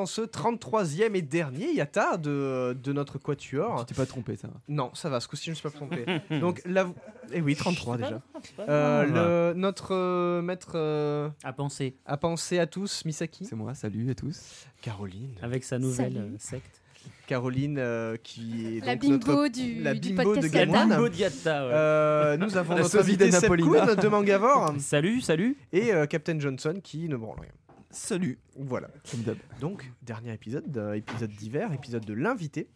Dans ce 33e et dernier Yata de, de notre quatuor. Tu t'es pas trompé, ça. va. Non, ça va, ce coup-ci je ne suis pas trompé. Donc là, eh oui, 33 déjà. Euh, le, notre euh, maître euh, À penser à penser à tous, Misaki, C'est moi, salut à tous. Caroline, avec sa nouvelle Salut. euh, secte. Caroline euh, qui est La donc bimbo notre- du, la du bimbo de podcast Gamon. Yata. Gamon. Bimbo Diatta, ouais. Euh, nous avons La notre invité de Seb Napolina. Kuhn de Mangavore Salut, salut. et euh, Captain Johnson qui ne branle rien. Salut. Voilà. Donc, dernier épisode, euh, épisode d'hiver, épisode de l'invité.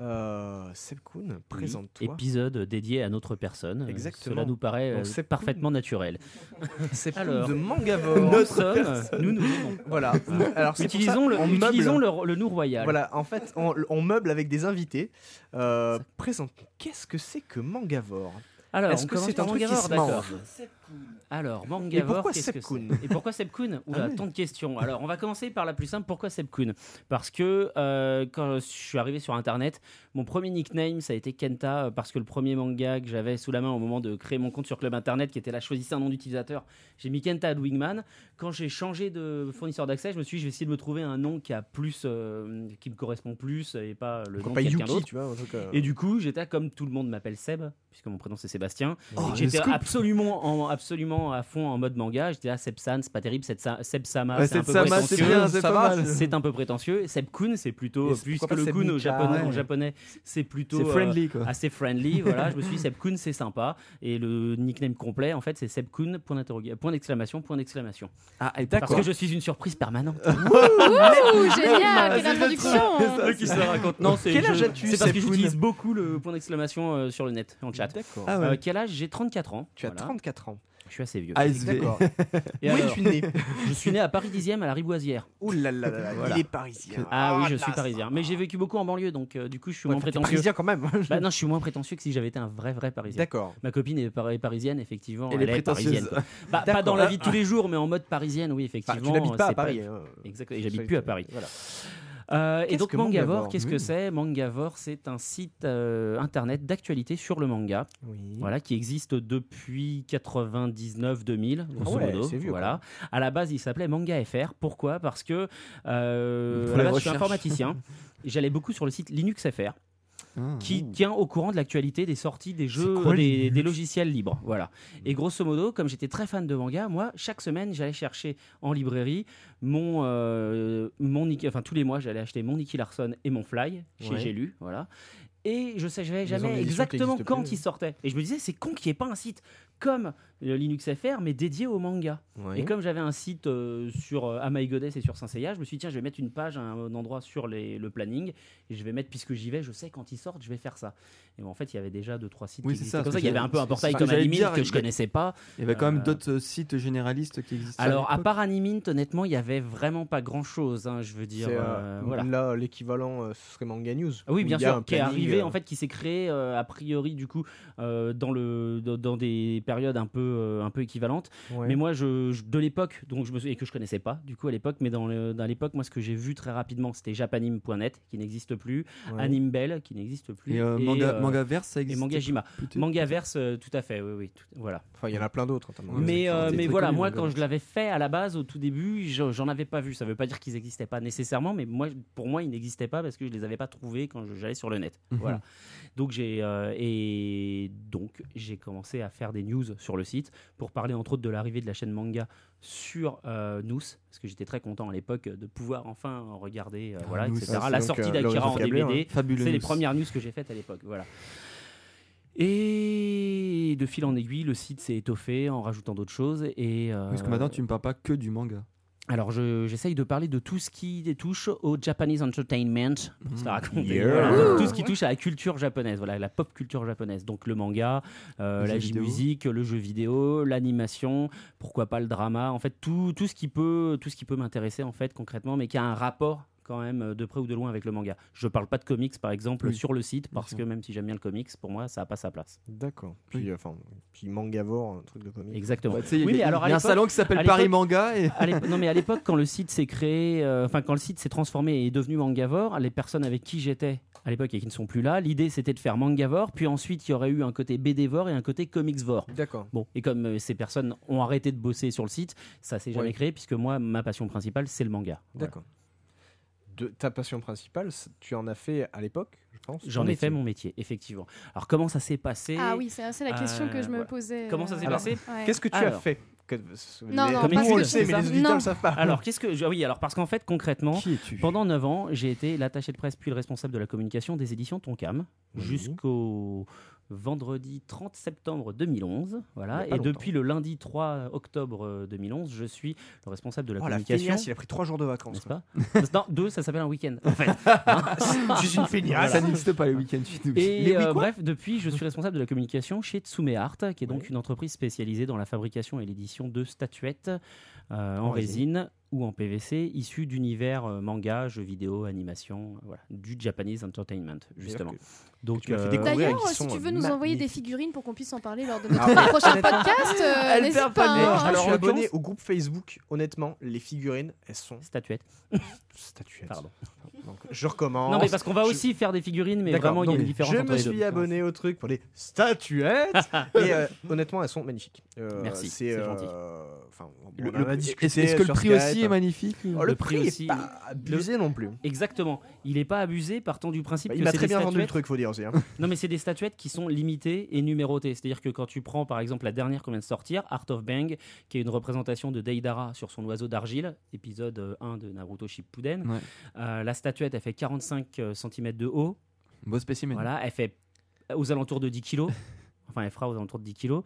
Euh, Seb Kuhn, présente-toi. Épisode dédié à notre personne. Exactement. Cela nous paraît euh, Donc, c'est parfaitement naturel. Seb Kuhn Alors. de Mangavore. Nous sommes, nous nous aimons. Voilà. Alors, c'est pour Utilisons, ça, le, meuble- utilisons le, le nous royal. Voilà, en fait, on, on meuble avec des invités. Euh, présente. Qu'est-ce que c'est que Mangavore? Alors, Est-ce on que commence c'est un par truc qui Mangavore, se d'accord. mange Alors, pourquoi qu'est-ce que c'est? Et pourquoi Seb Kuhn? Oula, Ah oui. tant de questions. Alors, on va commencer par la plus simple. Pourquoi Seb Kuhn? Parce que euh, quand je suis arrivé sur Internet, mon premier nickname, ça a été Kenta, euh, parce que le premier manga que j'avais sous la main au moment de créer mon compte sur Club Internet, qui était là, choisissez un nom d'utilisateur, j'ai mis Kenta Wingman. Quand j'ai changé de fournisseur d'accès, je me suis dit, je vais essayer de me trouver un nom qui a plus, euh, qui me correspond plus et pas le nom de quelqu'un d'autre. Et du coup, j'étais comme tout le monde m'appelle Seb, puisque mon prénom c'est Sébastien. Oh, Et j'étais absolument, en, absolument à fond en mode manga. J'étais là, Seb San, c'est pas terrible. Seb, Sa- Seb Sama, Ouais, c'est un peu Sama, prétentieux. bien, c'est un peu prétentieux. Seb Kun, c'est plutôt, pourquoi pas le Seb Kun au japonais, en ouais. japonais, c'est plutôt C'est euh, friendly, quoi. assez friendly. voilà, je me suis dit Seb Kun, c'est sympa. Et le nickname complet, en fait, c'est Seb Kun, point d'exclamation, point d'exclamation. Ah, et Parce que je suis une surprise permanente. Ouh, génial, quelle introduction qui se la raconte. Non, c'est Quel je- âge as-tu, C'est parce que j'utilise beaucoup le point d'exclamation euh, sur le net, en chat. D'accord. Ah. Euh, quel âge? J'ai 34 ans. Tu as Voilà. 34 ans. Je suis assez vieux. ASV. D'accord. Et es-tu né Je suis né à Paris 10e à la Riboisière. Ouh là là là là, Voilà. il est parisien. Ah oui, je là, suis parisien. Mais j'ai vécu beaucoup en banlieue, donc euh, du coup, je suis Ouais, moins prétentieux. parisien quand même. Bah non, je suis moins prétentieux que si j'avais été un vrai, vrai parisien. D'accord. Ma copine est par- est parisienne, effectivement. Elle Elle, est est parisienne. Bah, pas dans la vie de tous les jours, mais en mode parisienne, oui, Enfin, effectivement. tu n'habites pas à Paris. hein. Exact. Et j'habite plus à Paris. Voilà. Euh, et donc Mangavore qu'est-ce que c'est? Mangavore, c'est un site euh, internet d'actualité sur le manga. Oui. voilà, qui existe depuis 99-2000, grosso Ah ouais, modo. vieux, voilà. À la base, il s'appelait Manga FR. Pourquoi? Parce que euh, Pour à la les base, je suis informaticien. et J'allais beaucoup sur le site Linux FR, Qui tient au courant de l'actualité des sorties des jeux, quoi, des, logiciels libres. Voilà. Et grosso modo, comme j'étais très fan de manga, moi, chaque semaine, j'allais chercher en librairie mon, euh, mon enfin tous les mois, j'allais acheter mon Nicky Larson et mon Fly chez Ouais. J'ai lu, voilà. Et je savais jamais exactement quand plus. il sortait. Et je me disais, c'est con qu'il n'y ait pas un site comme le Linux FR, mais dédié au manga. Oui. Et comme j'avais un site euh, sur euh, My Goddess et sur Saint Seiya, je me suis dit, tiens, je vais mettre une page à un endroit sur les- le planning et je vais mettre, puisque j'y vais, je sais quand ils sortent, je vais faire ça. Et en fait, il y avait déjà deux, trois sites Oui, qui c'est existaient ça, comme ça. Il y avait un peu un portail comme Animint dire, que je connaissais pas. Il y avait quand même Euh, d'autres sites généralistes qui existaient. Alors, à part Animint, honnêtement, il y avait vraiment pas grand chose. je veux dire, euh, euh, voilà. Là, l'équivalent, euh, ce serait Manga News. Ah Oui, bien sûr, qui est arrivé euh, en fait, qui s'est créé euh, a priori du coup euh, dans le dans des périodes un peu euh, un peu équivalentes. ouais. Mais moi, je, je- de l'époque, donc je me suis- et que je connaissais pas du coup à l'époque, mais dans le- dans l'époque, moi, ce que j'ai vu très rapidement, c'était japanim.net qui n'existe plus, Ouais. Animebel qui n'existe plus, Et euh, et, manga, euh, Mangaverse, ça et existe. Mangajima. Mangaverse, euh, tout à fait, oui, oui, tout- voilà. Enfin, il y en a plein d'autres. notamment. Mais, euh, mais voilà, moi quand Verse. je l'avais fait à la base, au tout début, je- j'en avais pas vu. Ça veut pas dire qu'ils n'existaient pas nécessairement, mais moi, pour moi, ils n'existaient pas parce que je les avais pas trouvés quand je- j'allais sur le net. Mhm. Voilà. Donc j'ai euh, et donc j'ai commencé à faire des news sur le site pour parler entre autres de l'arrivée de la chaîne manga sur euh, Nous parce que j'étais très content à l'époque de pouvoir enfin regarder euh, voilà Nous, etc. ah, la sortie euh, d'Akira en DVD. Fabuleux. C'est les news. premières news que j'ai faites à l'époque, voilà. Et de fil en aiguille, le site s'est étoffé en rajoutant d'autres choses. Et euh, Parce que maintenant, tu me parles pas que du manga. Alors, je- j'essaye de parler de tout ce qui touche au Japanese entertainment, pour se la raconter. Yeah. Voilà. Ouh. Tout ce qui touche à la culture japonaise, voilà, la pop culture japonaise. Donc, le manga, euh, la musique, le jeu vidéo, l'animation, pourquoi pas le drama. En fait, tout, tout ce qui peut, tout ce qui peut m'intéresser, en fait, concrètement, mais qui a un rapport quand même euh, de près ou de loin avec le manga. Je parle pas de comics, par exemple, Oui. sur le site, parce que même si j'aime bien le comics, pour moi, ça a pas sa place. D'accord. Puis, Oui. euh, enfin, puis Mangavore, un truc de comics. Exactement. A- Oui, y a, alors, à il y a un salon qui s'appelle Paris Manga et non mais à l'époque quand le site s'est créé, euh, enfin quand le site s'est transformé et est devenu Mangavore, les personnes avec qui j'étais à l'époque et qui ne sont plus là, l'idée c'était de faire Mangavore, puis ensuite il y aurait eu un côté BDvore et un côté Comicsvore. D'accord. Bon, et comme euh, ces personnes ont arrêté de bosser sur le site, ça s'est jamais Ouais. créé puisque moi ma passion principale c'est le manga. Voilà. De ta passion principale, tu en as fait à l'époque, je pense. J'en ai fait mon métier, effectivement. Alors comment ça s'est passé? Ah oui, c'est c'est la question que Euh, je me voilà. posais. Comment ça s'est euh, passé? ouais. Qu'est-ce que tu as fait? Que, Non, les- on le sait, c'est mais les auditeurs ne savent pas. Alors qu'est-ce que ah oui alors parce qu'en fait concrètement Pendant 9 ans, j'ai été l'attaché de presse puis le responsable de la communication des éditions Tonkam Oui. jusqu'au vendredi 30 septembre 2011. Il y Voilà. Et longtemps. depuis le lundi 3 octobre euh, 2011, je suis le responsable de la Oh, la communication. feignasse, il a pris trois jours de vacances. N'est-ce pas Non, deux, ça s'appelle un week-end. En fait. Je suis une feignasse. Ça n'existe pas les week-ends chez nous. Et Les euh, bref, depuis, je suis responsable de la communication chez Tsume Art, qui est donc une entreprise spécialisée dans la fabrication et l'édition de statuettes euh, en En résine ou en PVC, issues d'univers euh, manga, jeux vidéo, animation, euh, voilà, du Japanese entertainment, justement. Donc, tu m'as fait euh. D'ailleurs, si sont tu veux nous envoyer des figurines pour qu'on puisse en parler lors de notre prochain podcast, euh, Elle n'hésite perd pas. hein. Alors, je suis abonné au groupe Facebook. Honnêtement, les figurines, elles sont statuettes. statuettes. Pardon. Donc, je recommence. Non, mais parce qu'on va Je- aussi faire des figurines, mais D'accord, vraiment, il y a une différence Je entre me les deux. suis abonné au truc pour les statuettes. et euh, honnêtement, elles sont magnifiques. Euh, Merci, c'est gentil. euh, Enfin, bon, Le- Est-ce que le prix Skype. aussi est magnifique Oh, Le le prix prix aussi- est pas abusé non plus. Exactement. Il n'est pas abusé, partant du principe Bah, que il m'a c'est très des bien vendu le statuettes- truc, faut dire aussi. hein. Non, mais c'est des statuettes qui sont limitées et numérotées. C'est-à-dire que quand tu prends, par exemple, la dernière qu'on vient de sortir, Art of Bang, qui est une représentation de Deidara sur son oiseau d'argile, épisode euh, 1 de Naruto Shippuden. Ouais. Euh, la statuette, elle fait 45 cm de haut. Beau spécimen. Voilà, elle fait aux alentours de 10 kg. Enfin, elle fera aux alentours de 10 kg.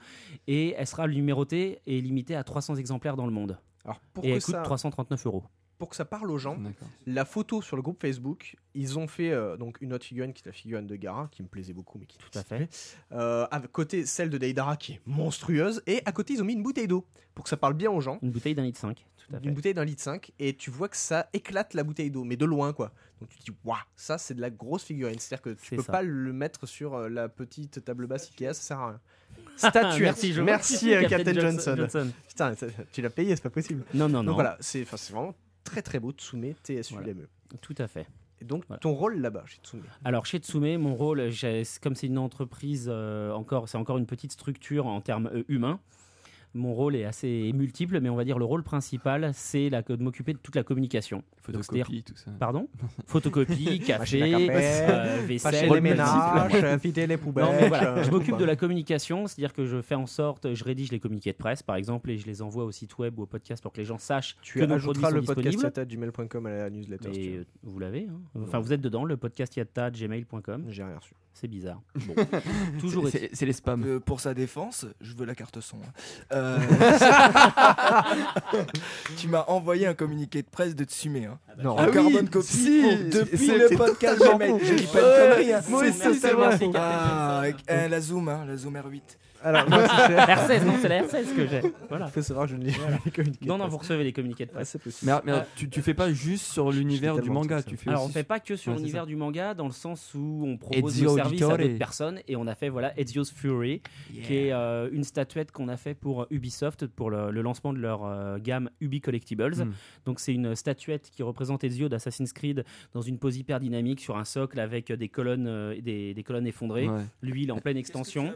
Et elle sera numérotée et limitée à 300 exemplaires dans le monde. Alors, pour et elle coûte ça, 339 euros. Pour que ça parle aux gens, la photo sur le groupe Facebook, ils ont fait euh, donc une autre figurine qui est la figurine de Gara, qui me plaisait beaucoup, mais qui Tout à fait. Euh, à côté celle de Deidara qui est monstrueuse, et à côté ils ont mis une bouteille d'eau pour que ça parle bien aux gens. Une bouteille d'un litre 5. Tout à fait. Une bouteille d'un litre 5 et tu vois que ça éclate la bouteille d'eau, mais de loin quoi. Donc tu te dis waouh, ça c'est de la grosse figurine. C'est-à-dire que tu peux ça. pas le mettre sur euh, la petite table basse Ikea, ça sert à rien. Statuette. Merci, je Merci euh, Captain Johnson. Johnson. Putain, tu l'as payé, c'est pas possible. Non, non, non. Donc voilà, c'est vraiment très très beau Tsume TSU Voilà. LME. Tout à fait. Et donc Voilà. ton rôle là-bas chez Tsume? Alors chez Tsume, mon rôle, comme c'est une entreprise euh, encore, c'est encore une petite structure en termes euh, humains. Mon rôle est assez multiple, mais on va dire le rôle principal, c'est la- de m'occuper de toute la communication. Donc, Photocopie, tout ça. Pardon Photocopie, café, café, euh, vaisselle, les ménages, euh, vider les poubelles. Non, mais voilà, euh, je m'occupe de la communication, c'est-à-dire que je fais en sorte, je rédige les communiqués de presse, par exemple, et je les envoie au site web ou au podcast pour que les gens sachent Tu que nos produits sont le podcast disponibles. du mail.com à la newsletter. si tu Mais veux. euh, vous l'avez, hein. enfin vous êtes dedans, le podcast gmail.com, J'ai rien reçu. c'est bizarre. Bon. Toujours C'est- est C'est c'est les spams. Euh, pour sa défense, je veux la carte son. hein. Euh, tu m'as envoyé un communiqué de presse de Tsume. Hein. Non. En Ah oui, carbone copy si, pour- c'est- depuis le podcast Gmail. Je dis pas Ouais, une connerie. hein. moi aussi, c'est vrai. Ah, avec- eh, la Zoom, hein, la Zoom R8. Alors, moi, c'est La R16, non, c'est la R16 que j'ai. Voilà. faut savoir je ne lis jamais les communiqués. Non, de non, vous recevez les communiqués de Ah, presse. c'est possible. Mais, mais Euh, tu, tu fais pas juste sur l'univers du de manga, tu fais Alors, on fait pas que sur Ouais, l'univers ça. du manga, dans le sens où on propose Ezio nos services à d'autres personnes, et on a fait voilà Ezio's Fury, qui est euh, une statuette qu'on a fait pour Ubisoft pour le, le lancement de leur euh, gamme Ubi Collectibles. Mm. Donc c'est une statuette qui représente Ezio d'Assassin's Creed dans une pose hyper dynamique sur un socle avec des colonnes, euh, des, des colonnes effondrées. Ouais. Lui, il est en pleine extension.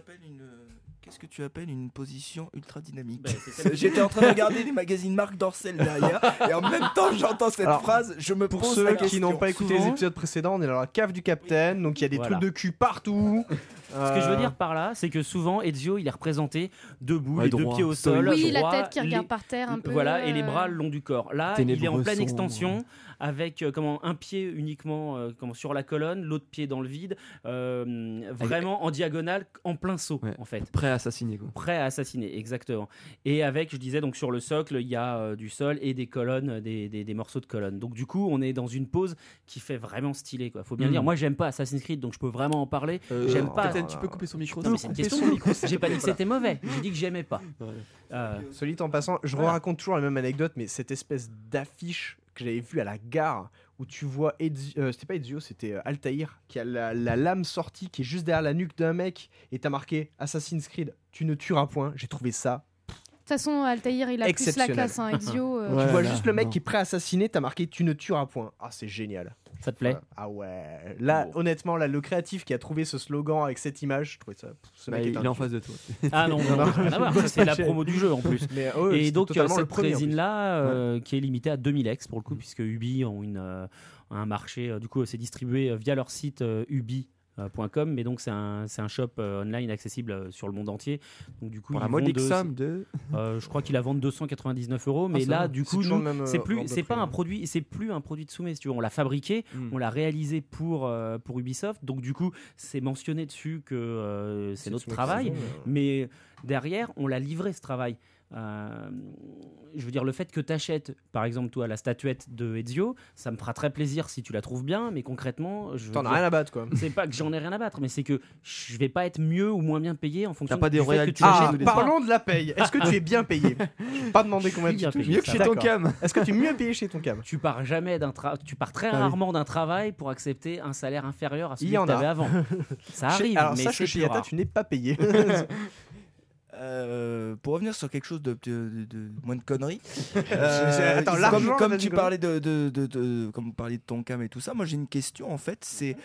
Qu'est-ce que tu appelles une position ultra dynamique Bah, celle- J'étais en train de regarder les magazines Marc Dorcel derrière et en même temps j'entends cette Alors, phrase, je me Pour pose ceux la qui n'ont pas écouté les épisodes précédents, on est dans la cave du capitaine, donc il y a des Voilà. trucs de cul partout. Ce que je veux dire par là, c'est que souvent Ezio, il est représenté debout, Ouais, les deux droit, pieds au sol, Oui, droit, la tête qui les- regarde par terre un peu. Voilà, et les euh, bras le long du corps. Là, il est en pleine extension, avec euh, comment un pied uniquement euh, comment sur la colonne, l'autre pied dans le vide, euh, vraiment en diagonale, en plein saut Ouais. en fait. Prêt à assassiner quoi. Prêt à assassiner, exactement. Et avec, je disais, donc sur le socle, il y a euh, du sol et des colonnes, des, des- des morceaux de colonnes. Donc du coup, on est dans une pose qui fait vraiment stylé. Quoi. Faut bien Mhm. dire, moi j'aime pas Assassin's Creed, donc je peux vraiment en parler. J'aime pas. Tu peux couper son micro. Non, mais c'est une question de micro. J'ai pas dit que c'était mauvais. J'ai dit que j'aimais pas. Ouais. Euh, Solide en passant, je Voilà. raconte toujours la même anecdote, mais cette espèce d'affiche que j'avais vue à la gare où tu vois Ezio, euh, c'était pas Ezio, c'était euh, Altaïr qui a la, la lame sortie qui est juste derrière la nuque d'un mec et t'as marqué Assassin's Creed, tu ne tueras point. J'ai trouvé ça. De toute façon, Altaïr, il a plus la classe. Hein. Ezio, euh, Ouais. tu vois là, juste le mec non. qui est prêt à assassiner, t'as marqué tu ne tueras point. Ah, c'est génial. ça te plaît Ah ouais. Là, honnêtement, là, le créatif qui a trouvé ce slogan avec cette image, je trouvais ça. pff, Ce Bah, mec il est en face de toi. Ah non, non, Non, C'est la promo du jeu en plus. Mais, oh, Et donc le cette premier, en plus. résine là qui est limitée à 2000 ex pour le coup puisque Ubi ont une euh, un marché euh, du coup c'est distribué euh, via leur site euh, ubi.com mais donc c'est un, c'est un shop euh, online accessible euh, sur le monde entier donc du coup Pour la modique somme de. euh, je crois qu'il la vend 299 euros mais ça là va. du coup euh, c'est plus c'est pas un hein. produit c'est plus un produit de soumet si tu veux on l'a fabriqué Hmm. on l'a réalisé pour euh, pour Ubisoft donc du coup c'est mentionné dessus que euh, c'est notre travail euh. mais derrière, on l'a livré ce travail. Euh, je veux dire, le fait que tu achètes, par exemple, toi, la statuette de Ezio, ça me fera très plaisir si tu la trouves bien, mais concrètement, je T'en as rien à battre, quoi. c'est pas que j'en ai rien à battre, mais c'est que je vais pas être mieux ou moins bien payé en fonction T'as pas du des fait que royalties tu Ah, achètes parlons de la paye. Est-ce que tu es bien payé? Pas demander combien tu bien touches. payé, Mieux que chez ton cam. Est-ce que tu es mieux payé chez ton cam? Tu pars jamais d'un tu pars très Ah oui. rarement d'un travail pour accepter un salaire inférieur à celui y en que tu avais avant. Ça arrive, Alors mais sache que chez Yata, tu n'es pas payé. Euh, pour revenir sur quelque chose de, de- de- de moins de conneries, euh, comme, tu parlais de, comme vous parliez de ton cam et tout ça, moi j'ai une question en fait, c'est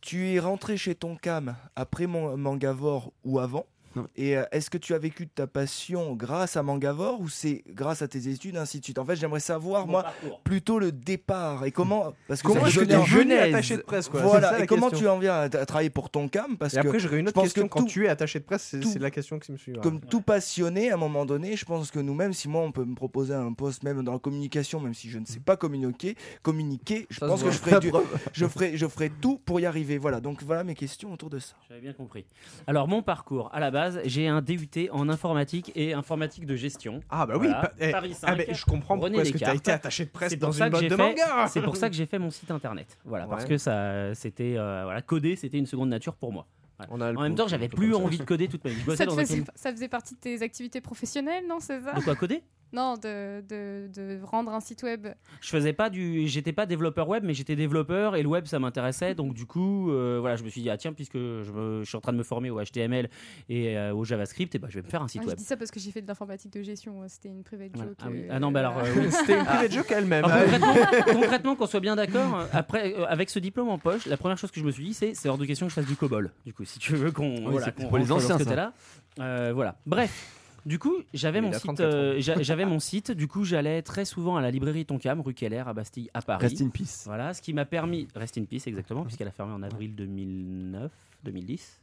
tu es rentré chez ton cam après mon Mangavore ou avant? Non. Et euh, est-ce que tu as vécu de ta passion grâce à Mangavore ou c'est grâce à tes études ainsi de suite En fait, j'aimerais savoir moi plutôt le départ et comment parce que Comment ça est-ce que me donnait tu es en- venu genèse. attaché de presse, quoi C'est ça, Voilà, et comment question. tu en viens à, à travailler pour ton cam Parce Et après, que j'aurais une je autre question. que Quand tout- tu es attaché de presse, c'est la question qui me suit. comme tout passionné, à un moment donné, je pense que nous, même si moi, on peut me proposer un poste, même dans la communication, même si je ne sais pas communiquer, communiquer, je Ça pense se que je ferai, du- je, ferai, je ferai tout pour y arriver. Voilà, donc voilà mes questions autour de ça. J'avais bien compris. Alors, mon parcours, à la base, j'ai un DUT en informatique et informatique de gestion. Ah bah oui. Voilà, pa- eh, Paris ah, 5, mais je comprends René pourquoi est-ce que tu as été attaché de presse C'est dans pour ça une que boîte j'ai de fait- manga. C'est pour ça que j'ai fait mon site internet. Voilà, parce que ça, c'était euh, voilà, coder, c'était une seconde nature pour moi. On a le En même temps, j'avais plus envie de coder toute ma vie. Je Ça, te dans un faisait- ça faisait partie de tes activités professionnelles, non, c'est ça De quoi coder? Non, de, de, de rendre un site web. Je faisais pas du, j'étais pas développeur web, mais j'étais développeur et le web ça m'intéressait. Donc du coup, euh, voilà, je me suis dit ah tiens puisque je, me- je suis en train de me former au HTML et euh, au JavaScript, et ben je vais me faire un Ah, site je web. dis ça parce que j'ai fait de l'informatique de gestion. C'était une private Voilà. joke. Ah, oui. euh, Ah non, bah alors euh, oui. C'était une private joke elle-même. Alors, hein. concrètement, concrètement, qu'on soit bien d'accord, après, euh, avec ce diplôme en poche, la première chose que je me suis dit, c'est c'est hors de question que je fasse du COBOL. Du coup, si tu veux qu'on voilà, c'est qu'on pour les anciens, ça. Euh, voilà. Bref. Du coup, j'avais Il mon a site. 34 ans. euh, j'a- j'avais mon site. Du coup, j'allais très souvent à la librairie Tonkam, rue Keller, à Bastille, à Paris. Rest in peace. Voilà, ce qui m'a permis. Rest in peace, exactement, puisqu'elle a fermé en avril 2009, 2010.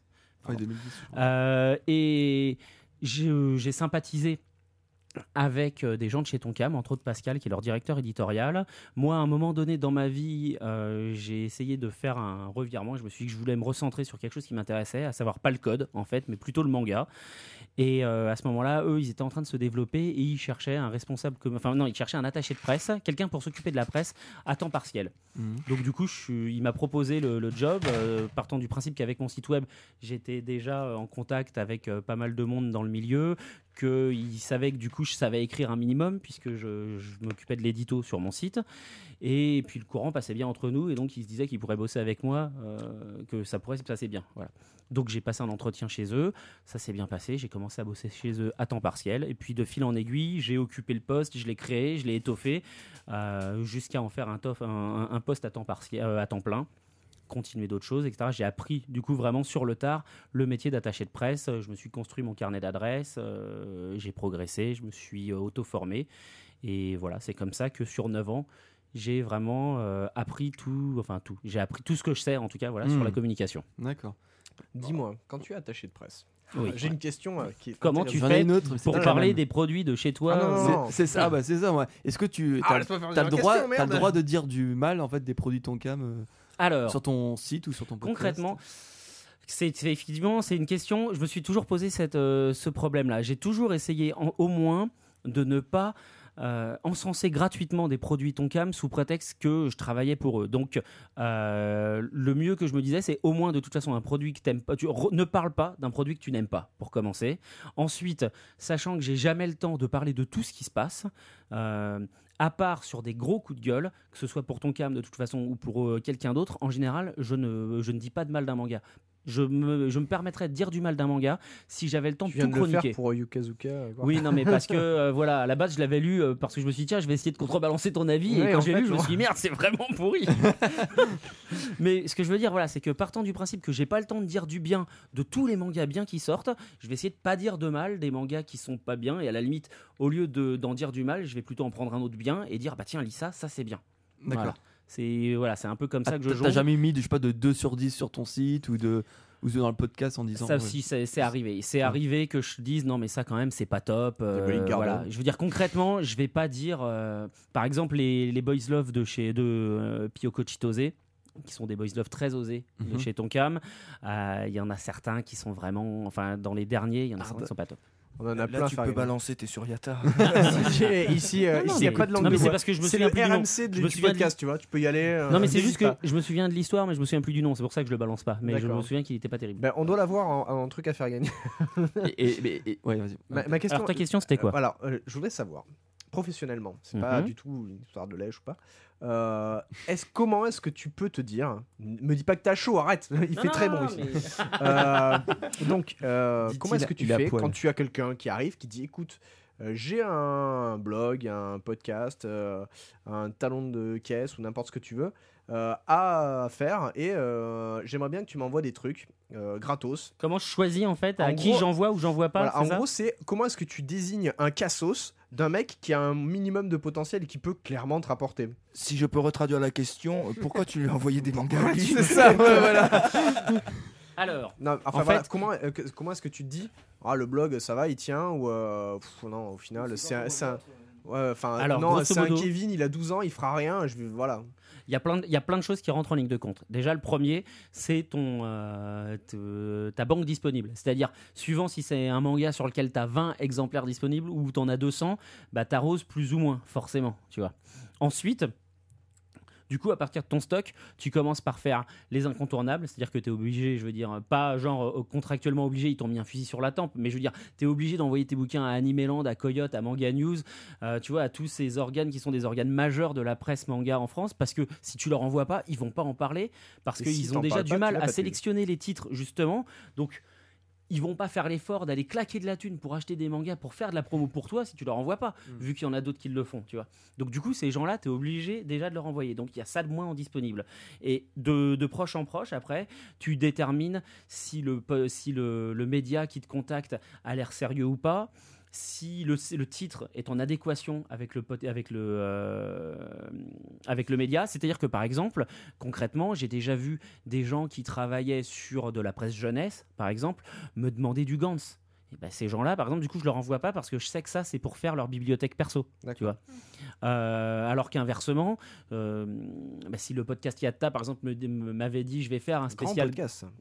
Ouais, 2010. je crois. Euh, et j'ai sympathisé avec euh, des gens de chez Tonkam, entre autres Pascal, qui est leur directeur éditorial. Moi, à un moment donné dans ma vie, euh, j'ai essayé de faire un revirement. Je me suis dit que je voulais me recentrer sur quelque chose qui m'intéressait, à savoir pas le code, en fait, mais plutôt le manga. Et euh, à ce moment-là, eux, ils étaient en train de se développer et ils cherchaient un responsable, enfin non, ils cherchaient un attaché de presse, quelqu'un pour s'occuper de la presse à temps partiel. Mhm. Donc du coup, je suis- il m'a proposé le, le job, euh, partant du principe qu'avec mon site web, j'étais déjà en contact avec euh, pas mal de monde dans le milieu, qu'il savait que du coup, je savais écrire un minimum, puisque je, m'occupais de l'édito sur mon site. Et puis le courant passait bien entre nous, et donc il se disait qu'il pourrait bosser avec moi, euh, que ça pourrait se passer bien. Voilà. Donc j'ai passé un entretien chez eux, ça s'est bien passé, j'ai commencé à bosser chez eux à temps partiel, et puis de fil en aiguille, j'ai occupé le poste, je l'ai créé, je l'ai étoffé, euh, jusqu'à en faire un, poste à temps, euh, à temps plein continuer d'autres choses, etc. J'ai appris du coup vraiment sur le tard le métier d'attaché de presse. Euh, Je me suis construit mon carnet d'adresses, euh, j'ai progressé, je me suis euh, auto-formé. Et voilà, c'est comme ça que sur 9 ans, j'ai vraiment euh, appris tout, enfin tout. J'ai appris tout ce que je sais en tout cas voilà, sur Hmm. la communication. D'accord. Dis-moi, quand tu es attaché de presse, Oui. j'ai une question euh, qui est. Comment tu fais une autre, pour parler des produits de chez toi Ah, C'est- ça, bah, c'est ça. ouais. Est-ce que tu Ah, as, le droit, question, t'as le droit de dire du mal en fait des produits Tonkam euh, Alors, sur ton site ou sur ton podcast concrètement, c'est effectivement c'est une question. Je me suis toujours posé cette, euh, ce problème-là. J'ai toujours essayé, en- au moins, de ne pas euh, encenser gratuitement des produits Tonkam sous prétexte que je travaillais pour eux. Donc, euh, le mieux que je me disais, c'est au moins de toute façon un produit que t'aimes pas. Tu ne parle pas d'un produit que tu n'aimes pas, pour commencer. Ensuite, sachant que j'ai jamais le temps de parler de tout ce qui se passe. euh, à part sur des gros coups de gueule, que ce soit pour Tonkam de toute façon ou pour euh, quelqu'un d'autre, en général, je ne dis pas de mal d'un manga. Je me, je me permettrais de dire du mal d'un manga si j'avais le temps Tu de tout de le faire chroniquer. pour Yukazuka. euh, quoi. Oui, non, mais parce que euh, voilà, à la base, je l'avais lu euh, parce que je me suis dit, tiens, je vais essayer de contrebalancer ton avis. Ouais, et quand j'ai lu, je me suis dit, merde, c'est vraiment pourri. mais ce que je veux dire, voilà, c'est que partant du principe que j'ai pas le temps de dire du bien de tous les mangas bien qui sortent, je vais essayer de pas dire de mal des mangas qui sont pas bien. Et à la limite, au lieu de- d'en dire du mal, je vais plutôt en prendre un autre bien et dire, bah tiens, lis ça, ça c'est bien. D'accord. Voilà. C'est voilà, c'est un peu comme ça Ah, que je t'as- joue. T'as jamais mis je sais pas, de 2 sur 10 sur ton site ou de ou dans le podcast en disant. Ça ouais. aussi, c'est c'est arrivé. C'est arrivé que je dise non, mais ça quand même, c'est pas top. euh, voilà. Je veux dire concrètement, je vais pas dire, euh, par exemple, les, les Boys Love de chez de euh, Pyoko Chitose, qui sont des Boys Love très osés de Mhm. chez Tonkam. Euh, Il y en a certains qui sont vraiment, enfin, dans les derniers, il y en a Ah, certains qui sont pas top. On en a Là, plein tu peux gagner. balancer, t'es sur Yata. Ici, euh, il n'y a pas de langue non, de mais c'est parce que je me souviens le plus du nom. Du podcast, tu vois. Tu peux y aller. euh, non, mais c'est juste que je me souviens de l'histoire, mais je me souviens plus du nom. C'est pour ça que je le balance pas. Mais je me souviens qu'il était pas terrible. Ben, on doit l'avoir en, en truc à faire gagner. Et, et- mais- et- ouais, vas-y. Ma, ma question, Alors ta question, c'était quoi Euh, alors, euh, je voudrais savoir, professionnellement, c'est pas Mhm. du tout une histoire de lèche ou pas. euh, est-ce comment est-ce que tu peux te dire Me dis pas que t'as chaud, arrête. Il Non, fait non, très non, bon ici. mais- Euh, donc, euh, comment est-ce que tu est fais quand tu as quelqu'un qui arrive, qui dit écoute, euh, j'ai un blog, un podcast, euh, un talon de caisse ou n'importe ce que tu veux euh, à faire et euh, j'aimerais bien que tu m'envoies des trucs euh, gratos. Comment je choisis en fait à En qui j'envoie ou j'envoie pas Voilà, en ça gros, c'est comment est-ce que tu désignes un cassos d'un mec qui a un minimum de potentiel et qui peut clairement te rapporter. si je peux retraduire la question, euh, pourquoi tu lui as envoyé des mangas C'est ça, ouais, voilà. Alors, Non, enfin, En voilà, fait- comment, euh, comment est-ce que tu te dis ah le blog ça va il tient ou euh, pff, non au final c'est un, ouais, enfin Alors, non c'est un Kevin il a 12 ans il fera rien je voilà Il y, a plein de, choses qui rentrent en ligne de compte. Déjà, le premier, c'est ton euh, te- ta banque disponible. C'est-à-dire, suivant si c'est un manga sur lequel tu as 20 exemplaires disponibles ou tu en as 200, bah, tu arroses plus ou moins, forcément. Tu vois. Ensuite, du coup, à partir de ton stock, tu commences par faire les incontournables, c'est-à-dire que tu es obligé, je veux dire, pas genre euh, contractuellement obligé, ils t'ont mis un fusil sur la tempe, mais je veux dire, tu es obligé d'envoyer tes bouquins à Animeland, à Coyote, à Manga News, euh, tu vois, à tous ces organes qui sont des organes majeurs de la presse manga en France, parce que si tu leur envoies pas, ils vont pas en parler, parce qu'ils si ont déjà du mal à sélectionner les titres, justement. Donc, ils vont pas faire l'effort d'aller claquer de la thune pour acheter des mangas pour faire de la promo pour toi si tu leur envoies pas, Mm. vu qu'il y en a d'autres qui le font, tu vois. Donc du coup, ces gens-là, tu es obligé déjà de leur envoyer. Donc il y a ça de moins en disponible. Et de, de proche en proche, après, tu détermines si le, si le, le média qui te contacte a l'air sérieux ou pas. Si le, titre est en adéquation avec le, pot- avec le, euh, avec le média, c'est-à-dire que par exemple, concrètement, j'ai déjà vu des gens qui travaillaient sur de la presse jeunesse, par exemple, me demander du Gantz. Et ben, ces gens-là, par exemple, du coup, je leur envoie pas parce que je sais que ça, c'est pour faire leur bibliothèque perso. Tu vois. Euh, alors qu'inversement, euh, bah, si le podcast Yatta, par exemple, m'avait dit je vais faire un spécial,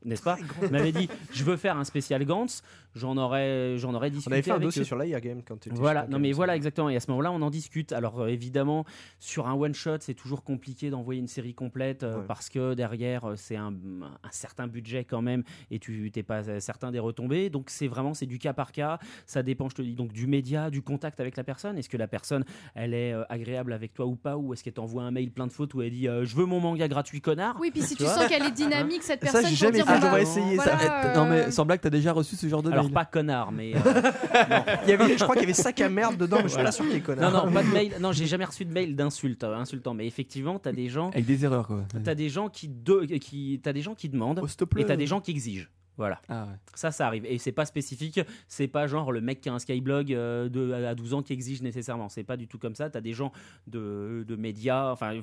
n'est-ce pas M'avait dit je veux faire un spécial Gantz, j'en aurais, j'en aurais on discuté avait fait un dossier eux. sur l'Air Game quand tu Voilà, non mais voilà exactement. Et à ce moment-là, on en discute. Alors euh, évidemment, sur un one shot, c'est toujours compliqué d'envoyer une série complète Ouais. parce que derrière, c'est un, un certain budget quand même et tu t'es pas certain des retombées. Donc c'est vraiment c'est du cas par cas. Ça dépend, je te dis, donc du média, du contact avec la personne. Est-ce que la personne, elle est euh, agréable avec toi ou pas, ou est-ce qu'elle t'envoie un mail plein de fautes où elle dit euh, je veux mon manga gratuit connard? Oui, puis si Tu sens qu'elle est dynamique, cette Ça, personne, j'ai pour jamais dire, fait, bah, essayé voilà, ça. euh, Non mais sans blague, t'as déjà reçu ce genre de Alors mail? pas connard, mais euh, il y avait je crois qu'il y avait sac à merde dedans mais je suis pas sûr qu'il est non connard non pas de mail. Non, j'ai jamais reçu de mail d'insulte, euh, insultant. Mais effectivement, t'as des gens, Avec des erreurs quoi. t'as des gens qui, de- qui, t'as des gens qui demandent. Oh, s'il te plaît. Et t'as des gens qui exigent. Voilà, Ah ouais. ça, ça arrive. Et c'est pas spécifique, c'est pas genre le mec qui a un Skyblog euh, de, à 12 ans qui exige nécessairement. C'est pas du tout comme ça. T'as des gens de, de médias, enfin,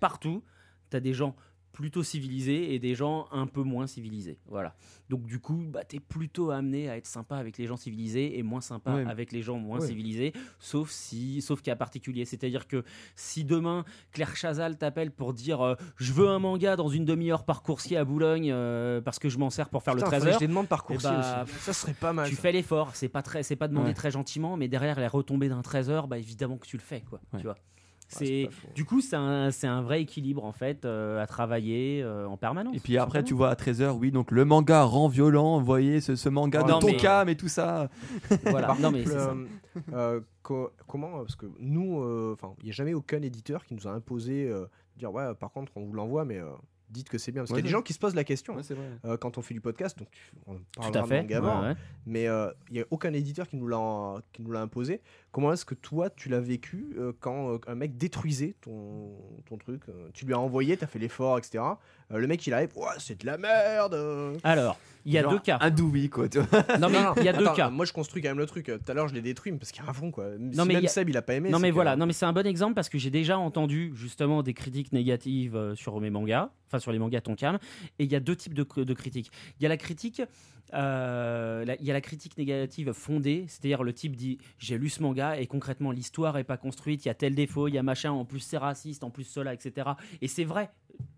partout, t'as des gens plutôt civilisés et des gens un peu moins civilisés. Voilà. Donc du coup, bah, tu es plutôt amené à être sympa avec les gens civilisés et moins sympa Ouais. avec les gens moins Ouais. civilisés, sauf si, sauf cas particulier. C'est-à-dire que si demain Claire Chazal t'appelle pour dire euh, je veux un manga dans une demi-heure par coursier à Boulogne euh, parce que je m'en sers pour faire Putain, le faudrait 13 que heures. Je les demande par coursier Eh bah, aussi. Ça serait pas mal. Tu ça. fais l'effort, c'est pas très, c'est pas demandé Ouais. très gentiment, mais derrière les retombées d'un 13 heures, bah évidemment que tu le fais, quoi. Tu vois. C'est faux. du coup c'est un, vrai équilibre en fait euh, à travailler euh, en permanence. Et puis après, tout tu vois à 13h, oui, donc le manga rend violent, vous voyez, ce, ce manga Ouais, dans ton mais- cam et tout ça. Voilà. Par non mais euh, co- comment Parce que nous, euh, enfin, il n'y a jamais aucun éditeur qui nous a imposé euh, de dire ouais, par contre, on vous l'envoie, mais euh, dites que c'est bien. Parce Ouais, qu'il y a des gens qui se posent la question Ouais, c'est vrai. euh, quand on fait du podcast, donc on Tout parlera à de fait. Ouais. mais euh, il n'y a aucun éditeur qui nous l'a imposé. Comment est-ce que toi, tu l'as vécu euh, quand euh, un mec détruisait ton, ton truc euh, Tu lui as envoyé, tu as fait l'effort, etc. Euh, le mec, il arrive, ouais, c'est de la merde. Alors, il y a Genre, deux cas. Un quoi. tu vois. Non mais il y a deux Attends, cas. Moi, je construis quand même le truc. Tout à l'heure, je l'ai détruit mais parce qu'il y a un fond, quoi. Non, si mais même a- Seb, il a pas aimé. Non mais voilà, non mais c'est un bon exemple parce que j'ai déjà entendu justement des critiques négatives sur mes mangas, enfin sur les mangas Tonkam, et il y a deux types de, de critiques. Il y a la critique, euh, il y a la critique négative fondée, c'est-à-dire le type dit j'ai lu ce manga et concrètement l'histoire est pas construite, il y a tel défaut, il y a machin, en plus c'est raciste, en plus cela, etc. Et c'est vrai,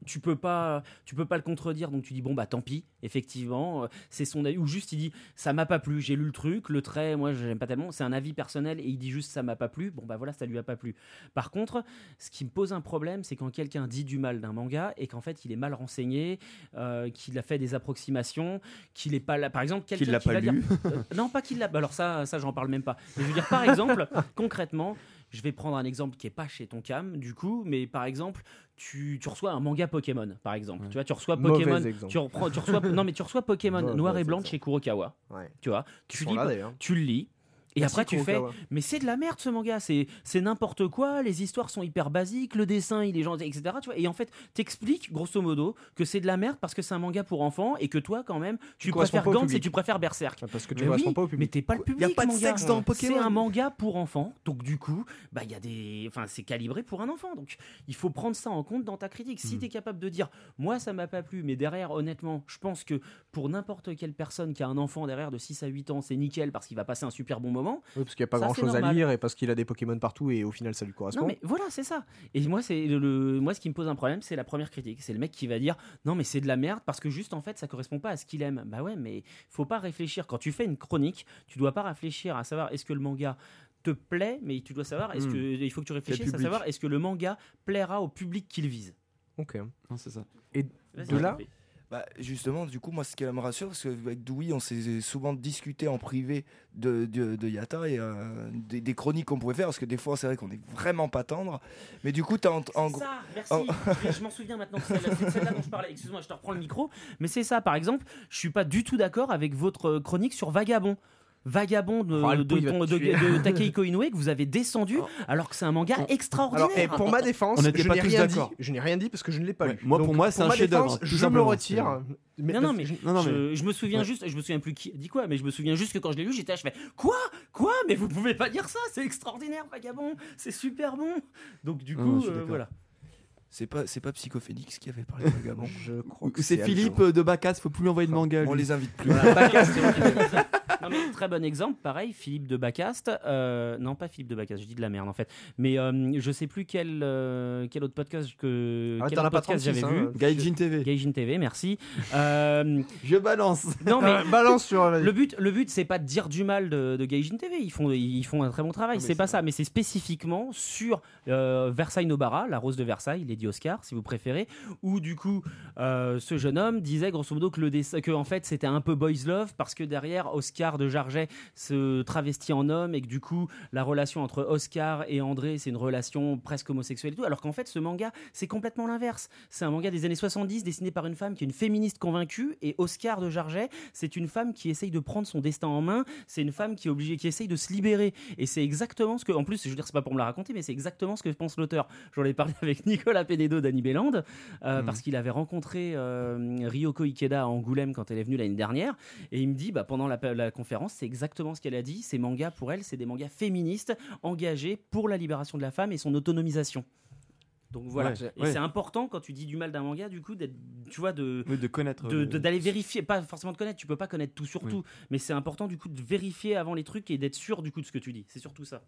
tu peux pas, tu peux pas le contredire, donc tu dis bon bah tant pis, effectivement, euh, c'est son avis, ou juste il dit ça m'a pas plu, j'ai lu le truc, le trait, moi j'aime pas tellement, c'est un avis personnel et il dit juste ça m'a pas plu, bon bah voilà, ça lui a pas plu. Par contre, ce qui me pose un problème, c'est quand quelqu'un dit du mal d'un manga et qu'en fait il est mal renseigné, euh, qu'il a fait des approximations, qu'il est pas là, par exemple, quelqu'un l'a qui pas va dire lu. euh, non, pas qu'il l'a. bah Alors ça, ça j'en parle même pas. Mais je veux dire, par exemple, concrètement, je vais prendre un exemple qui est pas chez ton cam, du coup, mais par exemple, tu, tu reçois un manga Pokémon, par exemple. Ouais. Tu vois, tu reçois Pokémon. Tu, reprends, tu reçois, non, mais tu reçois Pokémon noir et blanc de chez Kurokawa. Ouais. Tu vois, tu, lis, là tu le lis. Et Merci, après, tu fais, mais c'est de la merde ce manga, c'est c'est n'importe quoi, les histoires sont hyper basiques, le dessin il est gentil, etc. Tu vois et en fait, t'expliques grosso modo que c'est de la merde parce que c'est un manga pour enfants et que toi quand même, tu, préfères Gantz et public. tu préfères Berserk. Ah, Parce que tu Mais oui, pas au mais public. t'es pas le Y a public. pas de sexe dans Pokémon. C'est un manga pour enfants, donc du coup, bah il y a des, enfin c'est calibré pour un enfant, donc il faut prendre ça en compte dans ta critique. Si Mhm. t'es capable de dire, moi ça m'a pas plu, mais derrière honnêtement, je pense que pour n'importe quelle personne qui a un enfant derrière de 6 à 8 ans, c'est nickel parce qu'il va passer un super bon moment. Oui, parce qu'il n'y a pas Ça, grand chose à lire et parce qu'il a des Pokémon partout et au final ça lui correspond. Non mais voilà, c'est ça. Et moi c'est le, le- moi ce qui me pose un problème, c'est la première critique, c'est le mec qui va dire non mais c'est de la merde parce que juste en fait ça correspond pas à ce qu'il aime. Bah ouais, mais faut pas réfléchir quand tu fais une chronique, tu dois pas réfléchir à savoir est-ce que le manga te plaît, mais tu dois savoir est-ce Hmm. que il faut que tu réfléchisses à savoir est-ce que le manga plaira au public qu'il vise. Ok. Non, c'est ça. Vas-y, De là. Bah, justement, du coup, moi, ce qui me rassure, parce qu'avec Doui, on s'est souvent discuté en privé de, de, de Yata et euh, des, des chroniques qu'on pouvait faire, parce que des fois, c'est vrai qu'on est vraiment pas tendre. Mais du coup, tu en, en C'est gros. ça, merci. Oh. Je, m'en souviens maintenant. C'est celle-là dont je parlais. Excuse-moi, je te reprends le micro. Mais c'est ça, par exemple, je suis pas du tout d'accord avec votre chronique sur Vagabond. Vagabond de, Oh, de, de- de Takehiko Inoue que vous avez descendu alors que c'est un manga extraordinaire. Alors, et pour ma défense, je pas n'ai rien dit. Je n'ai rien dit parce que je ne l'ai pas Ouais, lu. moi, pour moi, c'est un défense, tout Je me retire. Mais, Non, non, mais, Non, non, mais- je, je me souviens Ouais. juste, je me souviens plus qui dit quoi, mais je me souviens juste que quand je l'ai lu, j'étais là, je fais quoi, quoi, mais vous pouvez pas dire ça, c'est extraordinaire, vagabond, c'est super bon. Donc du coup, je euh, voilà. C'est pas, c'est pas Psychophénix qui avait parlé de Vagabond. je crois C'est. Philippe euh, de Bacas, faut plus lui envoyer de manga. On les invite plus. Bacast, c'est Non, mais très bon exemple, pareil, Philippe de Bacast. euh, non, pas Philippe de Bacast, je dis de la merde en fait. Mais euh, je sais plus quel, euh, quel autre podcast que Ah, quel autre podcast 36, j'avais hein. vu. Gaijin TV. Gaijin TV, merci. Euh, Je balance. non, mais Euh, balance sur. le but, le but, c'est pas de dire du mal de, de Gaijin TV. Ils font, ils font un très bon travail. C'est pas ça, mais c'est spécifiquement sur euh, Versailles Nobara, la rose de Versailles, Lady Oscar, si vous préférez, où du coup, euh, ce jeune homme disait grosso modo que le dessin, que en fait, c'était un peu boys love parce que derrière Oscar de Jarget se travestit en homme et que du coup, la relation entre Oscar et André, c'est une relation presque homosexuelle et tout. Alors qu'en fait, ce manga, c'est complètement l'inverse. C'est un manga des années 70 dessiné par une femme qui est une féministe convaincue et Oscar de Jarget, c'est une femme qui essaye de prendre son destin en main. C'est une femme qui est obligée, qui essaye de se libérer. Et c'est exactement ce que, en plus, je veux dire, c'est pas pour me la raconter, mais c'est exactement ce que pense l'auteur. J'en ai parlé avec Nicolas Penedo d'Annie Béland, euh, Mhm. parce qu'il avait rencontré euh, Ryoko Ikeda à Angoulême quand elle est venue l'année dernière. Et il me dit, bah, pendant la, la conférence, c'est exactement ce qu'elle a dit. Ces mangas, pour elle, c'est des mangas féministes engagés pour la libération de la femme et son autonomisation. Donc voilà. Ouais, et ouais. c'est important quand tu dis du mal d'un manga, du coup, d'être, tu vois, de Oui, de connaître. de- le- de- d'aller vérifier, pas forcément de connaître, tu peux pas connaître tout sur Oui. tout, mais c'est important du coup de vérifier avant les trucs et d'être sûr du coup de ce que tu dis. C'est surtout ça.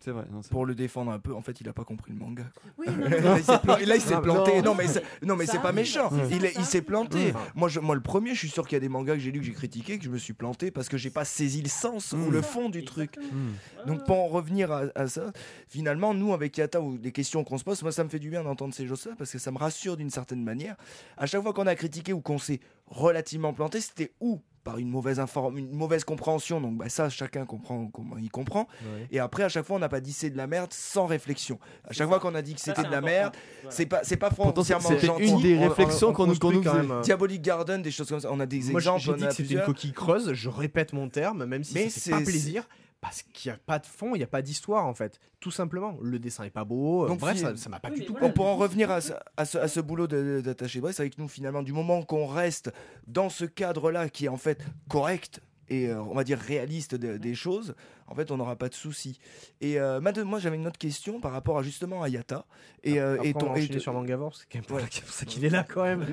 C'est vrai. non, Pour le défendre un peu, en fait, il a pas compris le manga. quoi. Oui, Là, il s'est plan- là, il s'est Non, planté. non. Mais c'est, non, mais c'est pas méchant. Il, est- Ça il s'est planté. Moi, je, moi, le premier, je suis sûr qu'il y a des mangas que j'ai lus, que j'ai critiqués, que je me suis planté parce que j'ai pas saisi le sens ou Mm. le fond du truc. Hmm. Donc pour en revenir à, à ça, finalement, nous avec Yata, ou les questions qu'on se pose, moi ça me fait du bien d'entendre ces choses-là parce que ça me rassure d'une certaine manière. À chaque fois qu'on a critiqué ou qu'on s'est relativement planté, c'était ou par une mauvaise, inform- une mauvaise compréhension, donc bah, ça chacun comprend comment il comprend. Et après, à chaque fois, on n'a pas dit c'est de la merde sans réflexion. À chaque fois qu'on a dit que c'était c'est de la merde, Voilà. c'est pas, c'est pas foncièrement gentil. une des On- on- réflexions on qu'on nous, qu'on construit nous faisait. même, euh, Diabolic Garden, des choses comme ça. On a des Moi, j'ai exemples. j'ai on dit que c'était une coquille creuse. Je répète mon terme, même si fait pas c'est- plaisir. Parce qu'il n'y a pas de fond, il n'y a pas d'histoire en fait. Tout simplement. Le dessin est pas beau. euh, Donc, bref, ça ça m'a pas Oui, du tout voilà. Bon, pour en revenir à ce, à ce, à ce boulot de- d'attaché c'est avec nous finalement, du moment qu'on reste dans ce cadre-là qui est en fait correct et euh, on va dire réaliste de- des choses, en fait, on n'aura pas de soucis. Et euh, moi, j'avais une autre question par rapport à justement à Yata et, euh, Après, et on va ton et, sur Mangavore, c'est quand même pour, la- pour ça qu'il est là quand même.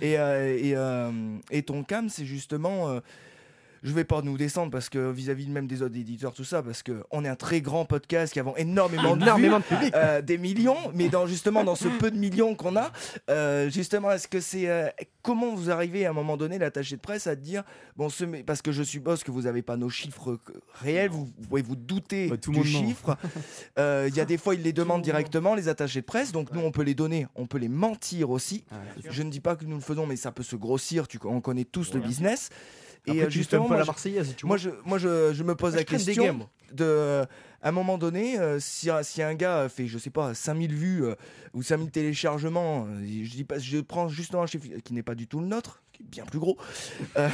et, euh, et, euh, et ton cam, c'est justement. Je vais pas nous descendre parce que vis-à-vis même des autres éditeurs, tout ça, parce que on est un très grand podcast qui avons énormément de vues. Énormément de public. Euh, des millions, mais dans justement dans ce peu de millions qu'on a, euh, justement, est-ce que c'est euh, comment vous arrivez à un moment donné l'attaché de presse à dire bon, ce, parce que je suppose que vous n'avez pas nos chiffres réels, vous, vous pouvez vous douter Bah, tout du chiffre. Il y a des fois ils les demandent directement les attachés de presse, donc nous on peut les donner, on peut les mentir aussi. Je ne dis pas que nous le faisons, mais ça peut se grossir. Tu, on connaît tous le Voilà. Et euh, tu justement, pas la je- Marseillaise, tu moi, je, moi, je, je me pose Moi, la question de à un moment donné euh, si, si un gars fait je sais pas 5000 vues euh, ou 5000 téléchargements euh, je dis pas je prends justement un chiffre qui n'est pas du tout le nôtre qui est bien plus gros. Euh,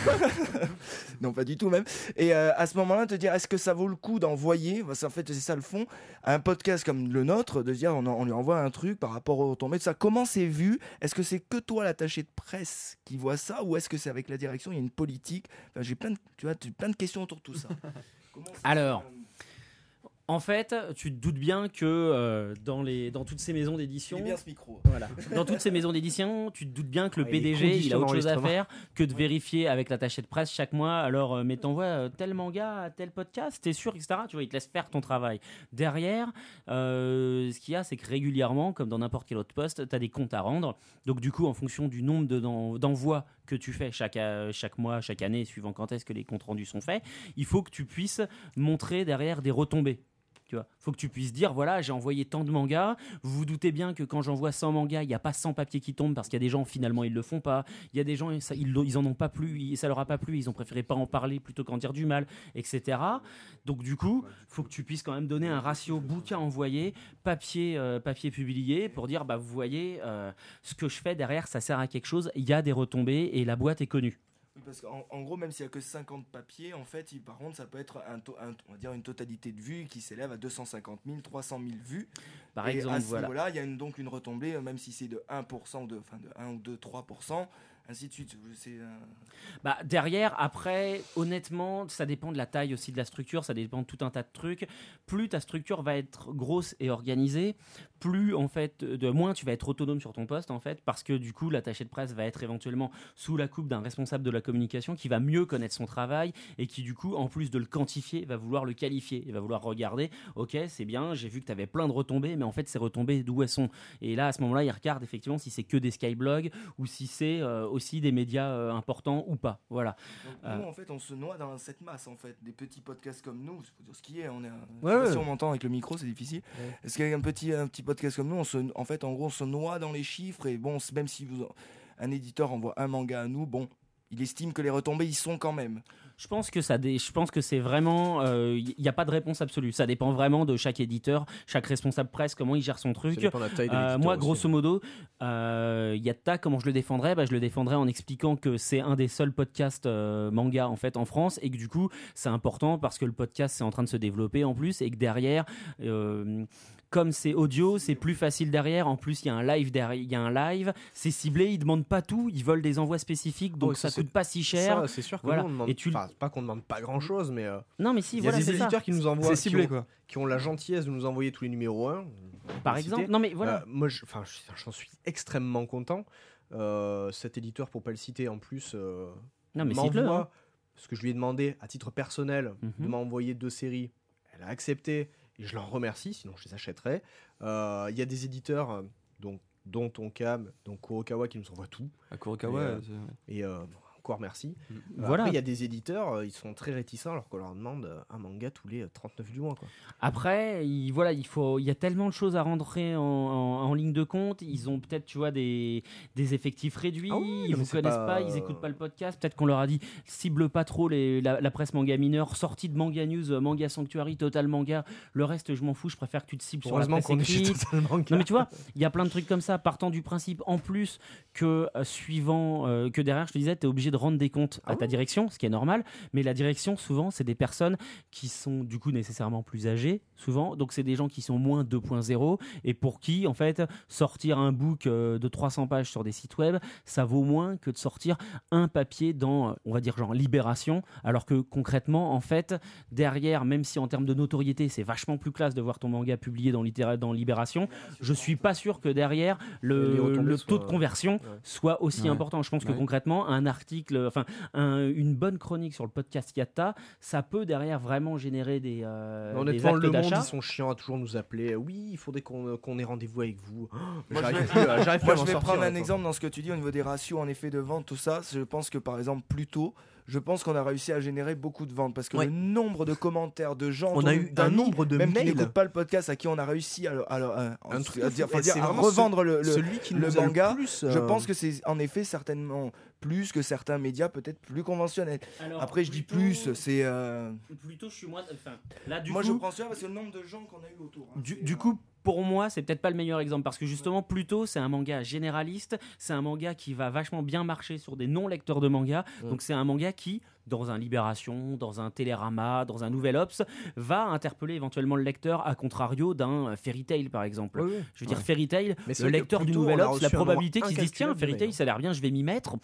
non pas du tout même. Et euh, à ce moment-là te dire est-ce que ça vaut le coup d'envoyer parce qu'en fait c'est ça le fond à un podcast comme le nôtre de dire on, en- on lui envoie un truc par rapport au tombé de ça. Comment c'est vu? Est-ce que c'est que toi l'attaché de presse qui voit ça ou est-ce que c'est avec la direction il y a une politique? Enfin, j'ai plein de tu vois plein de questions autour de tout ça. Alors, En fait, tu te doutes bien que euh, dans, les, dans toutes ces maisons d'édition, est bien ce micro. Voilà. Dans toutes ces maisons d'édition, tu te doutes bien que le Ah, PDG, il a autre chose à faire que de vérifier avec l'attaché de presse chaque mois. Alors, euh, mais t'envoies euh, tel manga tel podcast, t'es sûr, etc. Tu vois, il te laisse faire ton travail. Derrière, euh, ce qu'il y a, c'est que régulièrement, comme dans n'importe quel autre poste, t'as des comptes à rendre. Donc, du coup, en fonction du nombre de- d'en- d'envois que tu fais chaque, chaque mois, chaque année, suivant quand est-ce que les comptes rendus sont faits, il faut que tu puisses montrer derrière des retombées. Tu faut que tu puisses dire voilà, j'ai envoyé tant de mangas. Vous vous doutez bien que quand j'envoie 100 mangas, il n'y a pas 100 papiers qui tombent parce qu'il y a des gens finalement ils le font pas. Il y a des gens ils, ils en ont pas plu, ça leur a pas plu, ils ont préféré pas en parler plutôt qu'en dire du mal, etc. Donc du coup, faut que tu puisses quand même donner un ratio bouquin envoyé, papier euh, papier publié pour dire bah vous voyez euh, ce que je fais derrière, ça sert à quelque chose. Il y a des retombées et la boîte est connue. Oui, parce qu'en en gros, même s'il n'y a que 50 papiers, en fait, il- par contre, ça peut être un, un- on va dire une totalité de vues qui s'élève à 250 000, 300 000 vues. Par Et exemple, à ce voilà. niveau-là, il y a une- donc une retombée, euh, même si c'est de 1%, ou de, enfin de 1 ou 2, 3%, ainsi de suite. Euh, Bah, derrière, après, honnêtement, ça dépend de la taille aussi de la structure, ça dépend de tout un tas de trucs. Plus ta structure va être grosse et organisée, plus en fait, de moins tu vas être autonome sur ton poste en fait, parce que du coup, l'attaché de presse va être éventuellement sous la coupe d'un responsable de la communication qui va mieux connaître son travail et qui du coup, en plus de le quantifier, va vouloir le qualifier et va vouloir regarder. Ok, c'est bien, j'ai vu que tu avais plein de retombées, mais en fait, ces retombées d'où elles sont? Et là, à ce moment-là, il regarde effectivement si c'est que des skyblogs ou si c'est euh, aussi des médias euh, importants ou pas. Voilà. donc Ah. nous, en fait, on se noie dans cette masse, en fait. Des petits podcasts comme nous, il faut dire ce qui est. On est un- Ouais, ouais. si on m'entend avec le micro, c'est difficile. Ouais. Est-ce qu'avec un petit, un petit podcast comme nous, on se, en fait, en gros, on se noie dans les chiffres et bon, même si vous, un éditeur envoie un manga à nous, bon, il estime que les retombées y sont quand même. Je pense que ça, je pense que c'est vraiment, il n'y a pas de réponse absolue. Ça dépend vraiment de chaque éditeur, chaque responsable presse, comment il gère son Ça truc. de la taille de Euh, moi, aussi. grosso modo, euh, Yatta, comment je le défendrais? Bah, Je le défendrais en expliquant que c'est un des seuls podcasts euh, manga en fait en France et que du coup, c'est important parce que le podcast c'est en train de se développer en plus et que derrière, euh, comme c'est audio, c'est plus facile derrière. En plus, il y a un live derrière, il y a un live, c'est ciblé, ils demandent pas tout, ils veulent des envois spécifiques, donc ça, ça coûte pas si cher. C'est sûr que Voilà. nous, on demande, Et tu- enfin, pas qu'on demande pas grand chose, mais euh, Non, mais si, il y voilà, a des c'est ça. éditeurs qui nous envoient, qui ciblé ont, quoi. qui ont la gentillesse de nous envoyer tous les numéros 1. par exemple. citer. Non, mais voilà. Euh, moi, je- enfin, je- j'en suis extrêmement content. Euh, cet éditeur, pour pas le citer en plus, euh, non, mais m'envoie hein. ce que je lui ai demandé à titre personnel de Mhm. m'envoyer deux séries. Elle a accepté et je l'en remercie, sinon je les achèterais. Euh, Il y a des éditeurs, euh, donc, dont Tonkam, dont Kurokawa, qui nous envoient tout. À Kurokawa, Et, euh, Et euh, bon, encore merci. Euh, Voilà. Après, il y a des éditeurs, euh, ils sont très réticents alors qu'on leur demande euh, un manga tous les euh, 39 du mois. Quoi. Après, il, voilà, il faut, il y a tellement de choses à rentrer en, en- en ligne de compte. Ils ont peut-être, tu vois, des, des effectifs réduits. Ah oui, ils vous connaissent pas- pas, ils écoutent pas le podcast. Peut-être qu'on leur a dit cible pas trop les, la, la presse manga mineure, sortie de Manga News, euh, Manga Sanctuary, Total Manga. Le reste, je m'en fous. Je préfère que tu te cibles sur la presse qu'on est chez écrite. Non mais tu vois, il y a plein de trucs comme ça, partant du principe en plus que euh, suivant euh, que derrière, je te disais, tu es obligé de rendre des comptes à Ah ta direction, ce qui est normal, mais la direction souvent, c'est des personnes qui sont du coup nécessairement plus âgées, souvent, donc c'est des gens qui sont moins 2.0 et pour qui en fait sortir un book euh, de 300 pages sur des sites web, ça vaut moins que de sortir un papier dans euh, on va dire genre Libération, alors que concrètement en fait, derrière même si en termes de notoriété, c'est vachement plus classe de voir ton manga publié dans, littéra- dans Libération, je suis pas sûr que derrière le, taux de conversion Ouais. soit aussi Ouais. important. Je pense que concrètement, un article, enfin un- une bonne chronique sur le podcast Yatta, ça peut derrière vraiment générer des, euh, des Honnêtement, actes le monde, ils sont chiants à toujours nous appeler. Oui, il faudrait qu'on qu'on ait rendez-vous avec vous. Oh, Moi, J'arrive je plus, euh, j'arrive plus Moi, à je vais sortir, prendre un exemple dans ce que tu dis au niveau des ratios en effet de vente, tout ça. Je pense que par exemple, plus tôt, je pense qu'on a réussi à générer beaucoup de ventes parce que Ouais. le nombre de commentaires de gens, On a eu un d'amis, nombre de même qui mails. n'écoutent pas le podcast, à qui on a réussi à, à, à- à dire, dire, à revendre le, le- Celui qui le nous a manga, le plus. Je euh, pense que c'est en effet certainement plus que certains médias peut-être plus conventionnels. Alors, Après, je dis plus, c'est. euh, Plutôt, je suis moins. Enfin, là, du Moi, coup, je prends ça parce que le nombre de gens qu'on a eu autour. hein, Du, euh, coup, pour moi, c'est peut-être pas le meilleur exemple parce que justement, plutôt, c'est un manga généraliste. C'est un manga qui va vachement bien marcher sur des non-lecteurs de manga. Donc, c'est un manga qui, dans un Libération, dans un Télérama, dans un Nouvel Ops, va interpeller éventuellement le lecteur, à contrario d'un Fairy Tail, par exemple. oui, oui. Je veux dire, Ouais. Fairy Tail, Mais c'est le lecteur du Nouvel Ops, la probabilité qu'il se dise tiens, Fairy Tail, mails. ça a l'air bien, je vais m'y mettre.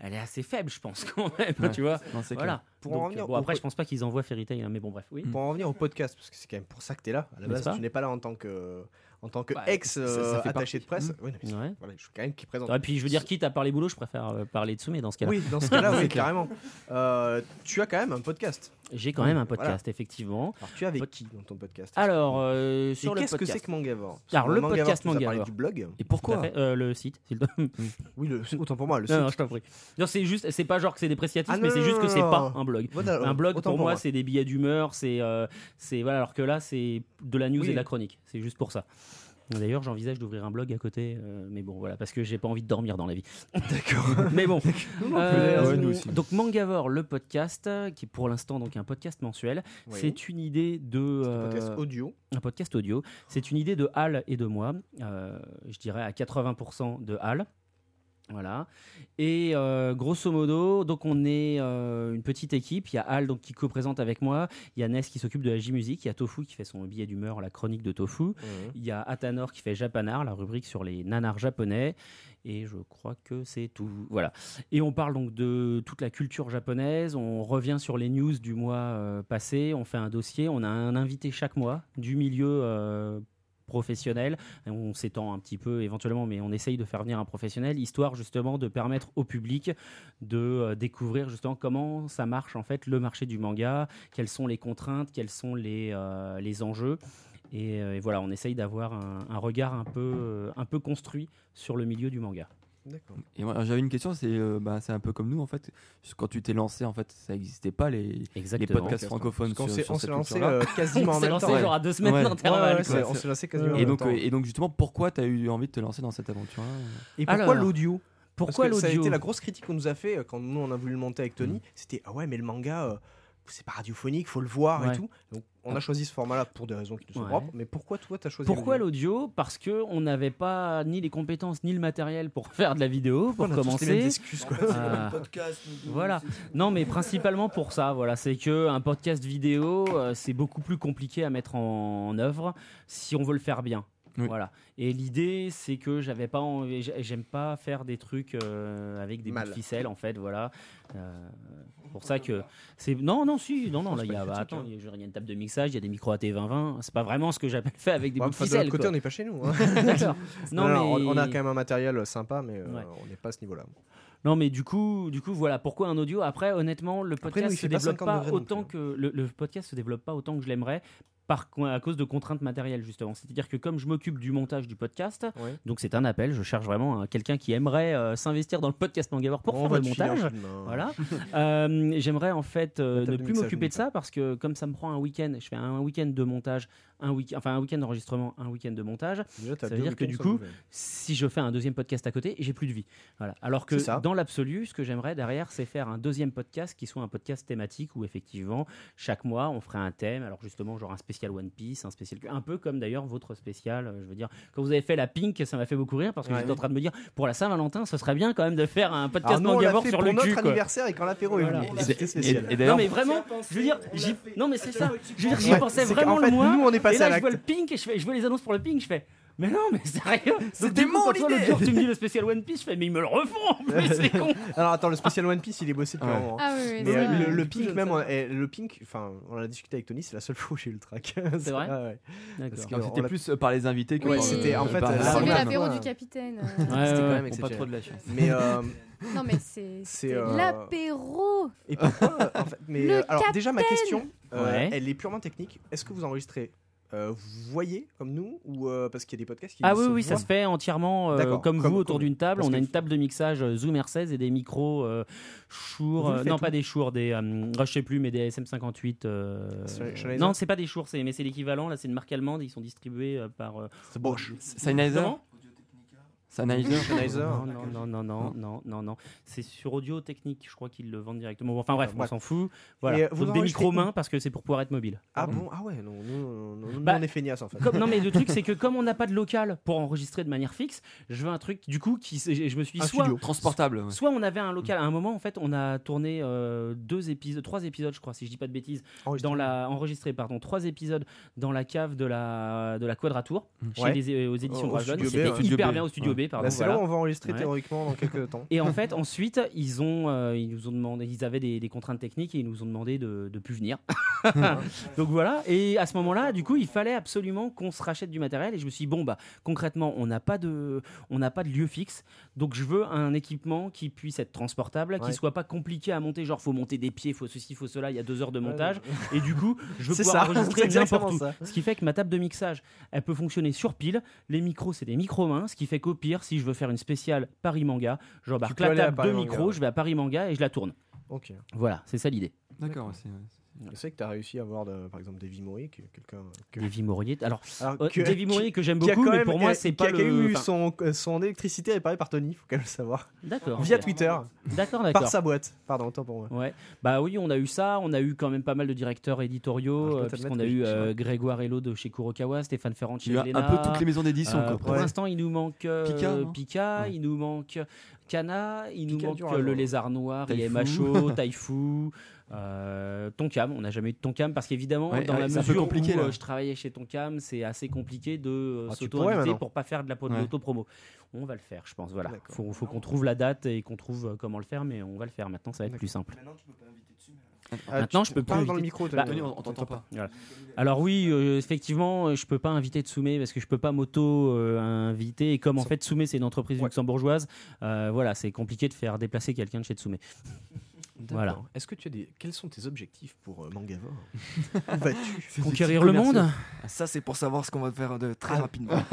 Elle est assez faible, je pense, quand même. Ouais. Tu vois Non, c'est clair. Voilà. Pour en revenir bon, après, je pense pas qu'ils envoient Fairy Tail, hein, mais bon, bref, oui. Pour en revenir au podcast, parce que c'est quand même pour ça que tu es là. À la base, tu n'es pas là en tant que, en tant que Bah, ex euh, attaché de presse. Mmh. Oui, non, mais c'est- Ouais. voilà, je suis quand même qui présente. Et puis, je veux dire, quitte à parler boulot, je préfère euh, parler de Soumé dans ce cas-là. Oui, dans ce cas-là, oui, carrément. Euh, tu as quand même un podcast. J'ai quand même un Voilà. podcast, effectivement. Alors, tu es avec Pod- qui dans ton podcast Alors, euh, Et sur le qu'est-ce que c'est que Mangavore? Alors, le Mangavore, podcast Mangavore. du blog. Et pourquoi fait. Le site. Oui, le, autant pour moi, le Non, non, site. je t'en prie. Non, c'est juste, c'est pas genre que c'est dépréciatif, Ah, mais non, c'est juste non, que c'est non, pas non. un blog. Un blog pour moi, c'est des billets d'humeur, c'est, c'est voilà. Alors que là, c'est de la news et de la chronique. C'est juste pour ça. D'ailleurs, j'envisage d'ouvrir un blog à côté, euh, mais bon, voilà, parce que j'ai pas envie de dormir dans la vie. D'accord. Mais bon, Euh. Ouais, donc Mangavore, le podcast, qui est pour l'instant donc un podcast mensuel, Oui. c'est une idée de un podcast euh, audio. un podcast audio. C'est une idée de Hal et de moi, euh, je dirais à 80% de Hal. Voilà. Et euh, grosso modo, donc on est euh, une petite équipe. Il y a Hal donc, qui co-présente avec moi. Il y a Ness qui s'occupe de la J-Musique. Il y a Tofu qui fait son billet d'humeur, la chronique de Tofu. Il y a Atanor qui fait Japanar, la rubrique sur les nanars japonais. Et je crois que c'est tout. Voilà. Et on parle donc de toute la culture japonaise. On revient sur les news du mois euh, passé. On fait un dossier. On a un invité chaque mois du milieu professionnel. On s'étend un petit peu éventuellement, mais on essaye de faire venir un professionnel, histoire justement de permettre au public de euh, découvrir justement comment ça marche en fait le marché du manga, quelles sont les contraintes, quels sont les, euh, les enjeux. Et, euh, et voilà, on essaye d'avoir un, un regard un peu, un peu construit sur le milieu du manga. D'accord. Et moi, j'avais une question, c'est euh, bah, c'est un peu comme nous en fait. Quand tu t'es lancé, en fait, ça n'existait pas les, podcasts francophones sur, on s'est lancé euh, quasiment on en même lancé temps. genre à deux semaines Ouais. d'intervalle. Ouais, quoi. ouais, on s'est lancé quasiment en Et même donc, temps. et donc justement, pourquoi tu as eu envie de te lancer dans cette aventure-là? Et pourquoi l'audio? Pourquoi que Ça a l'audio? été la grosse critique qu'on nous a fait euh, quand nous on a voulu le monter avec Tony. C'était ah ouais mais le manga euh, c'est pas radiophonique, faut le voir Ouais. et tout. Donc on a choisi ce format-là pour des raisons qui nous sont Ouais. propres. Mais pourquoi toi t'as choisi Pourquoi l'audio Parce que on n'avait pas ni les compétences ni le matériel pour faire de la vidéo, pour On a tous les mêmes commencer. excuses, En quoi. fait, Ah. le podcast. Voilà. Non, mais principalement pour ça. Voilà, c'est que un podcast vidéo, euh, c'est beaucoup plus compliqué à mettre en, œuvre si on veut le faire bien. Oui. Voilà. Et l'idée, c'est que j'avais pas, envie- j'aime pas faire des trucs euh, avec des bouts de ficelle, en fait. Voilà. Euh, pour ça que c'est non, non, si, non, non. Là, il y a, bah, attends, hein. il y a il y a une table de mixage, il y a des micros AT 2020. C'est pas vraiment ce que j'appelle fait avec des Ouais, bouts de enfin, de ficelle. côté, quoi. on n'est pas chez nous. hein. Non, Non, on- mais on a quand même un matériel sympa, mais euh, Ouais. on n'est pas à ce niveau-là. Non, mais du coup, du coup, voilà. Pourquoi un audio? Après, honnêtement, le Après, podcast nous, il se pas développe 50 pas autant plus, que le, le podcast se développe pas autant que je l'aimerais. Par, à cause de contraintes matérielles justement. C'est-à-dire que comme je m'occupe du montage du podcast, donc c'est un appel, je cherche vraiment un- quelqu'un qui aimerait euh, s'investir dans le podcast Mangavore pour On faire le montage. Voilà. Euh, J'aimerais en fait euh, ne plus m'occuper de ça parce que comme ça me prend un week-end, je fais un week-end de montage, un week enfin un week-end d'enregistrement, un week-end de montage. Déjà, Ça veut dire que du coup. Si je fais un deuxième podcast à côté, j'ai plus de vie. Voilà. Alors que dans l'absolu, ce que j'aimerais derrière, c'est faire un deuxième podcast qui soit un podcast thématique où effectivement chaque mois on ferait un thème. Alors justement, genre un spécial One Piece, un spécial, un peu comme d'ailleurs votre spécial. euh, Je veux dire, quand vous avez fait la Pink, ça m'a fait beaucoup rire parce que Ouais. j'étais en train de me dire pour la Saint-Valentin, ce serait bien quand même de faire un podcast nous, fait sur pour le notre cul. quoi. anniversaire et quand l'apéro est Voilà. venu. Et- C'était Et, spécial. et Non mais vraiment, je veux dire, j'y- non mais c'est ça. Je veux dire, j'y pensais vraiment le mois. Et là, à je vois le Pink et je, fais, je vois les annonces pour le Pink, je fais. Mais non, mais sérieux C'était mon toi, l'autre idée. jour, tu me dis le spécial One Piece, je fais mais ils me le refont en plus, c'est con Alors attends, le spécial One Piece, il est bossé depuis Ouais. un moment. Ah oui, oui, Mais c'est euh, vrai. le, le pink, même, on, le pink, enfin, on a discuté avec Tony, c'est la seule fois où j'ai eu le track. C'est vrai Ouais, ouais. C'était l'a- plus euh, par les invités que par- c'était- en fait, programme. l'apéro Ouais. du capitaine. Ouais, C'était quand ouais, même On pas trop exceptionnel. de la chance. Mais euh, Non, mais c'est C'est, c'était euh, l'apéro. et pourquoi en fait, mais Le euh, alors déjà ma question, euh, Ouais. elle est purement technique. Est-ce que vous enregistrez, euh, vous voyez comme nous ou euh, parce qu'il y a des podcasts qui Ah se oui, oui, ça se fait entièrement euh, comme, Comme- vous autour d'une table. On a une table de mixage Zoom R16 et des micros Shure. Euh, non, pas des Shure, des. euh, je sais plus, mais des SM58. euh, Sur- Sennheiser non, c'est pas des Shure, c'est- mais c'est l'équivalent. Là, c'est une marque allemande. Ils sont distribués euh, par. euh, C'est Bosch. Sennheiser Sennheiser Sennheiser. Non, non, non, non, non, non, non, non. C'est sur Audio Technique, je crois qu'ils le vendent directement. Enfin bref, on s'en fout. Voilà. euh, vous Donc des enregistrez micros où mains parce que c'est pour pouvoir être mobile. Ah bon? Ah ouais, non, nous, Bah, on est feignasses en fait. Comme- non mais le truc c'est que comme on n'a pas de local pour enregistrer de manière fixe, je veux un truc du coup qui je me suis dit Un soit studio. Transportable. ouais. soit on avait un local à un moment en fait on a tourné euh, deux épisodes trois épisodes je crois si je dis pas de bêtises Enregistré. dans la enregistré pardon trois épisodes dans la cave de la de la Quadratour chez Ouais. les aux éditions B, c'était hyper B. bien au studio B pardon Bah, c'est voilà. là où on va enregistrer Ouais. théoriquement dans quelques temps. Et en fait, ensuite, ils ont, euh, ils nous ont demandé, ils avaient des, des contraintes techniques et ils nous ont demandé de, de plus venir. Donc voilà. Et à ce moment-là, du coup, il fallait absolument qu'on se rachète du matériel. Et je me suis dit, bon bah, concrètement, on n'a pas de, on n'a pas de lieu fixe. Donc je veux un équipement qui puisse être transportable, Ouais. qui soit pas compliqué à monter. Genre, faut monter des pieds, faut ceci, faut cela. Il y a deux heures de Ouais, montage. Et du coup, je veux pouvoir ça, enregistrer n'importe où. ça. Ce qui fait que ma table de mixage, elle peut fonctionner sur pile. Les micros, c'est des micros mains. Ce qui fait qu'au pire, si je veux faire une spéciale Paris Manga, j'embarque la table de Manga, ouais. je vais à Paris Manga et je la tourne. Ok. Voilà, c'est ça l'idée. D'accord. Je sais que tu as réussi à avoir de- par exemple Davy Mori, que- quelqu'un que- Davy Maurier. Alors, Alors, euh, que- Davy que j'aime qui a beaucoup, quand mais même- pour moi, qui a- c'est qui pas a même le. eu son, euh, son électricité réparée par Tony, faut quand même le savoir. D'accord. Via. Twitter, D'accord, par d'accord. sa boîte. Pardon, autant pour moi. Ouais. Bah oui, on a eu ça. On a eu quand même pas mal de directeurs éditoriaux, euh, puisqu'on a eu euh, Grégoire Hello de chez Kurokawa, Stéphane Ferrand de Il chez y a Glénat. un peu toutes les maisons d'édition. Euh, pour Ouais. l'instant, il nous manque euh, Pika, Pika, Ouais. il nous manque Kana, il nous manque euh, le lézard noir, il y a Taifu. Macho, Taifu, euh, Tonkam. On n'a jamais eu de Tonkam parce qu'évidemment, Ouais, dans ouais, la mesure compliqué, où là. euh, je travaillais chez Tonkam, c'est assez compliqué de Ah, s'auto-inviter pour pas faire de la Ouais. l'auto-promo. On va le faire, je pense. Voilà. Faut, faut qu'on trouve la date et qu'on trouve comment le faire, mais on va le faire. Maintenant, ça va être plus simple. Maintenant, tu peux pas inviter dessus. mais- Ah, Maintenant, tu je peux plus parles dans le micro. Bah, Tony, Tony, on t'entend pas. Alors oui, euh, effectivement, euh, je peux pas inviter Tsume parce que je peux pas m'auto-inviter. et comme en fait Tsume c'est une entreprise luxembourgeoise, euh, voilà, c'est compliqué de faire déplacer quelqu'un de chez Tsume. Voilà. Est-ce que tu as des. Quels sont tes objectifs pour euh, Mangavore Où vas-tu Conquérir le monde Ça, c'est pour savoir ce qu'on va faire de très Ah. rapidement.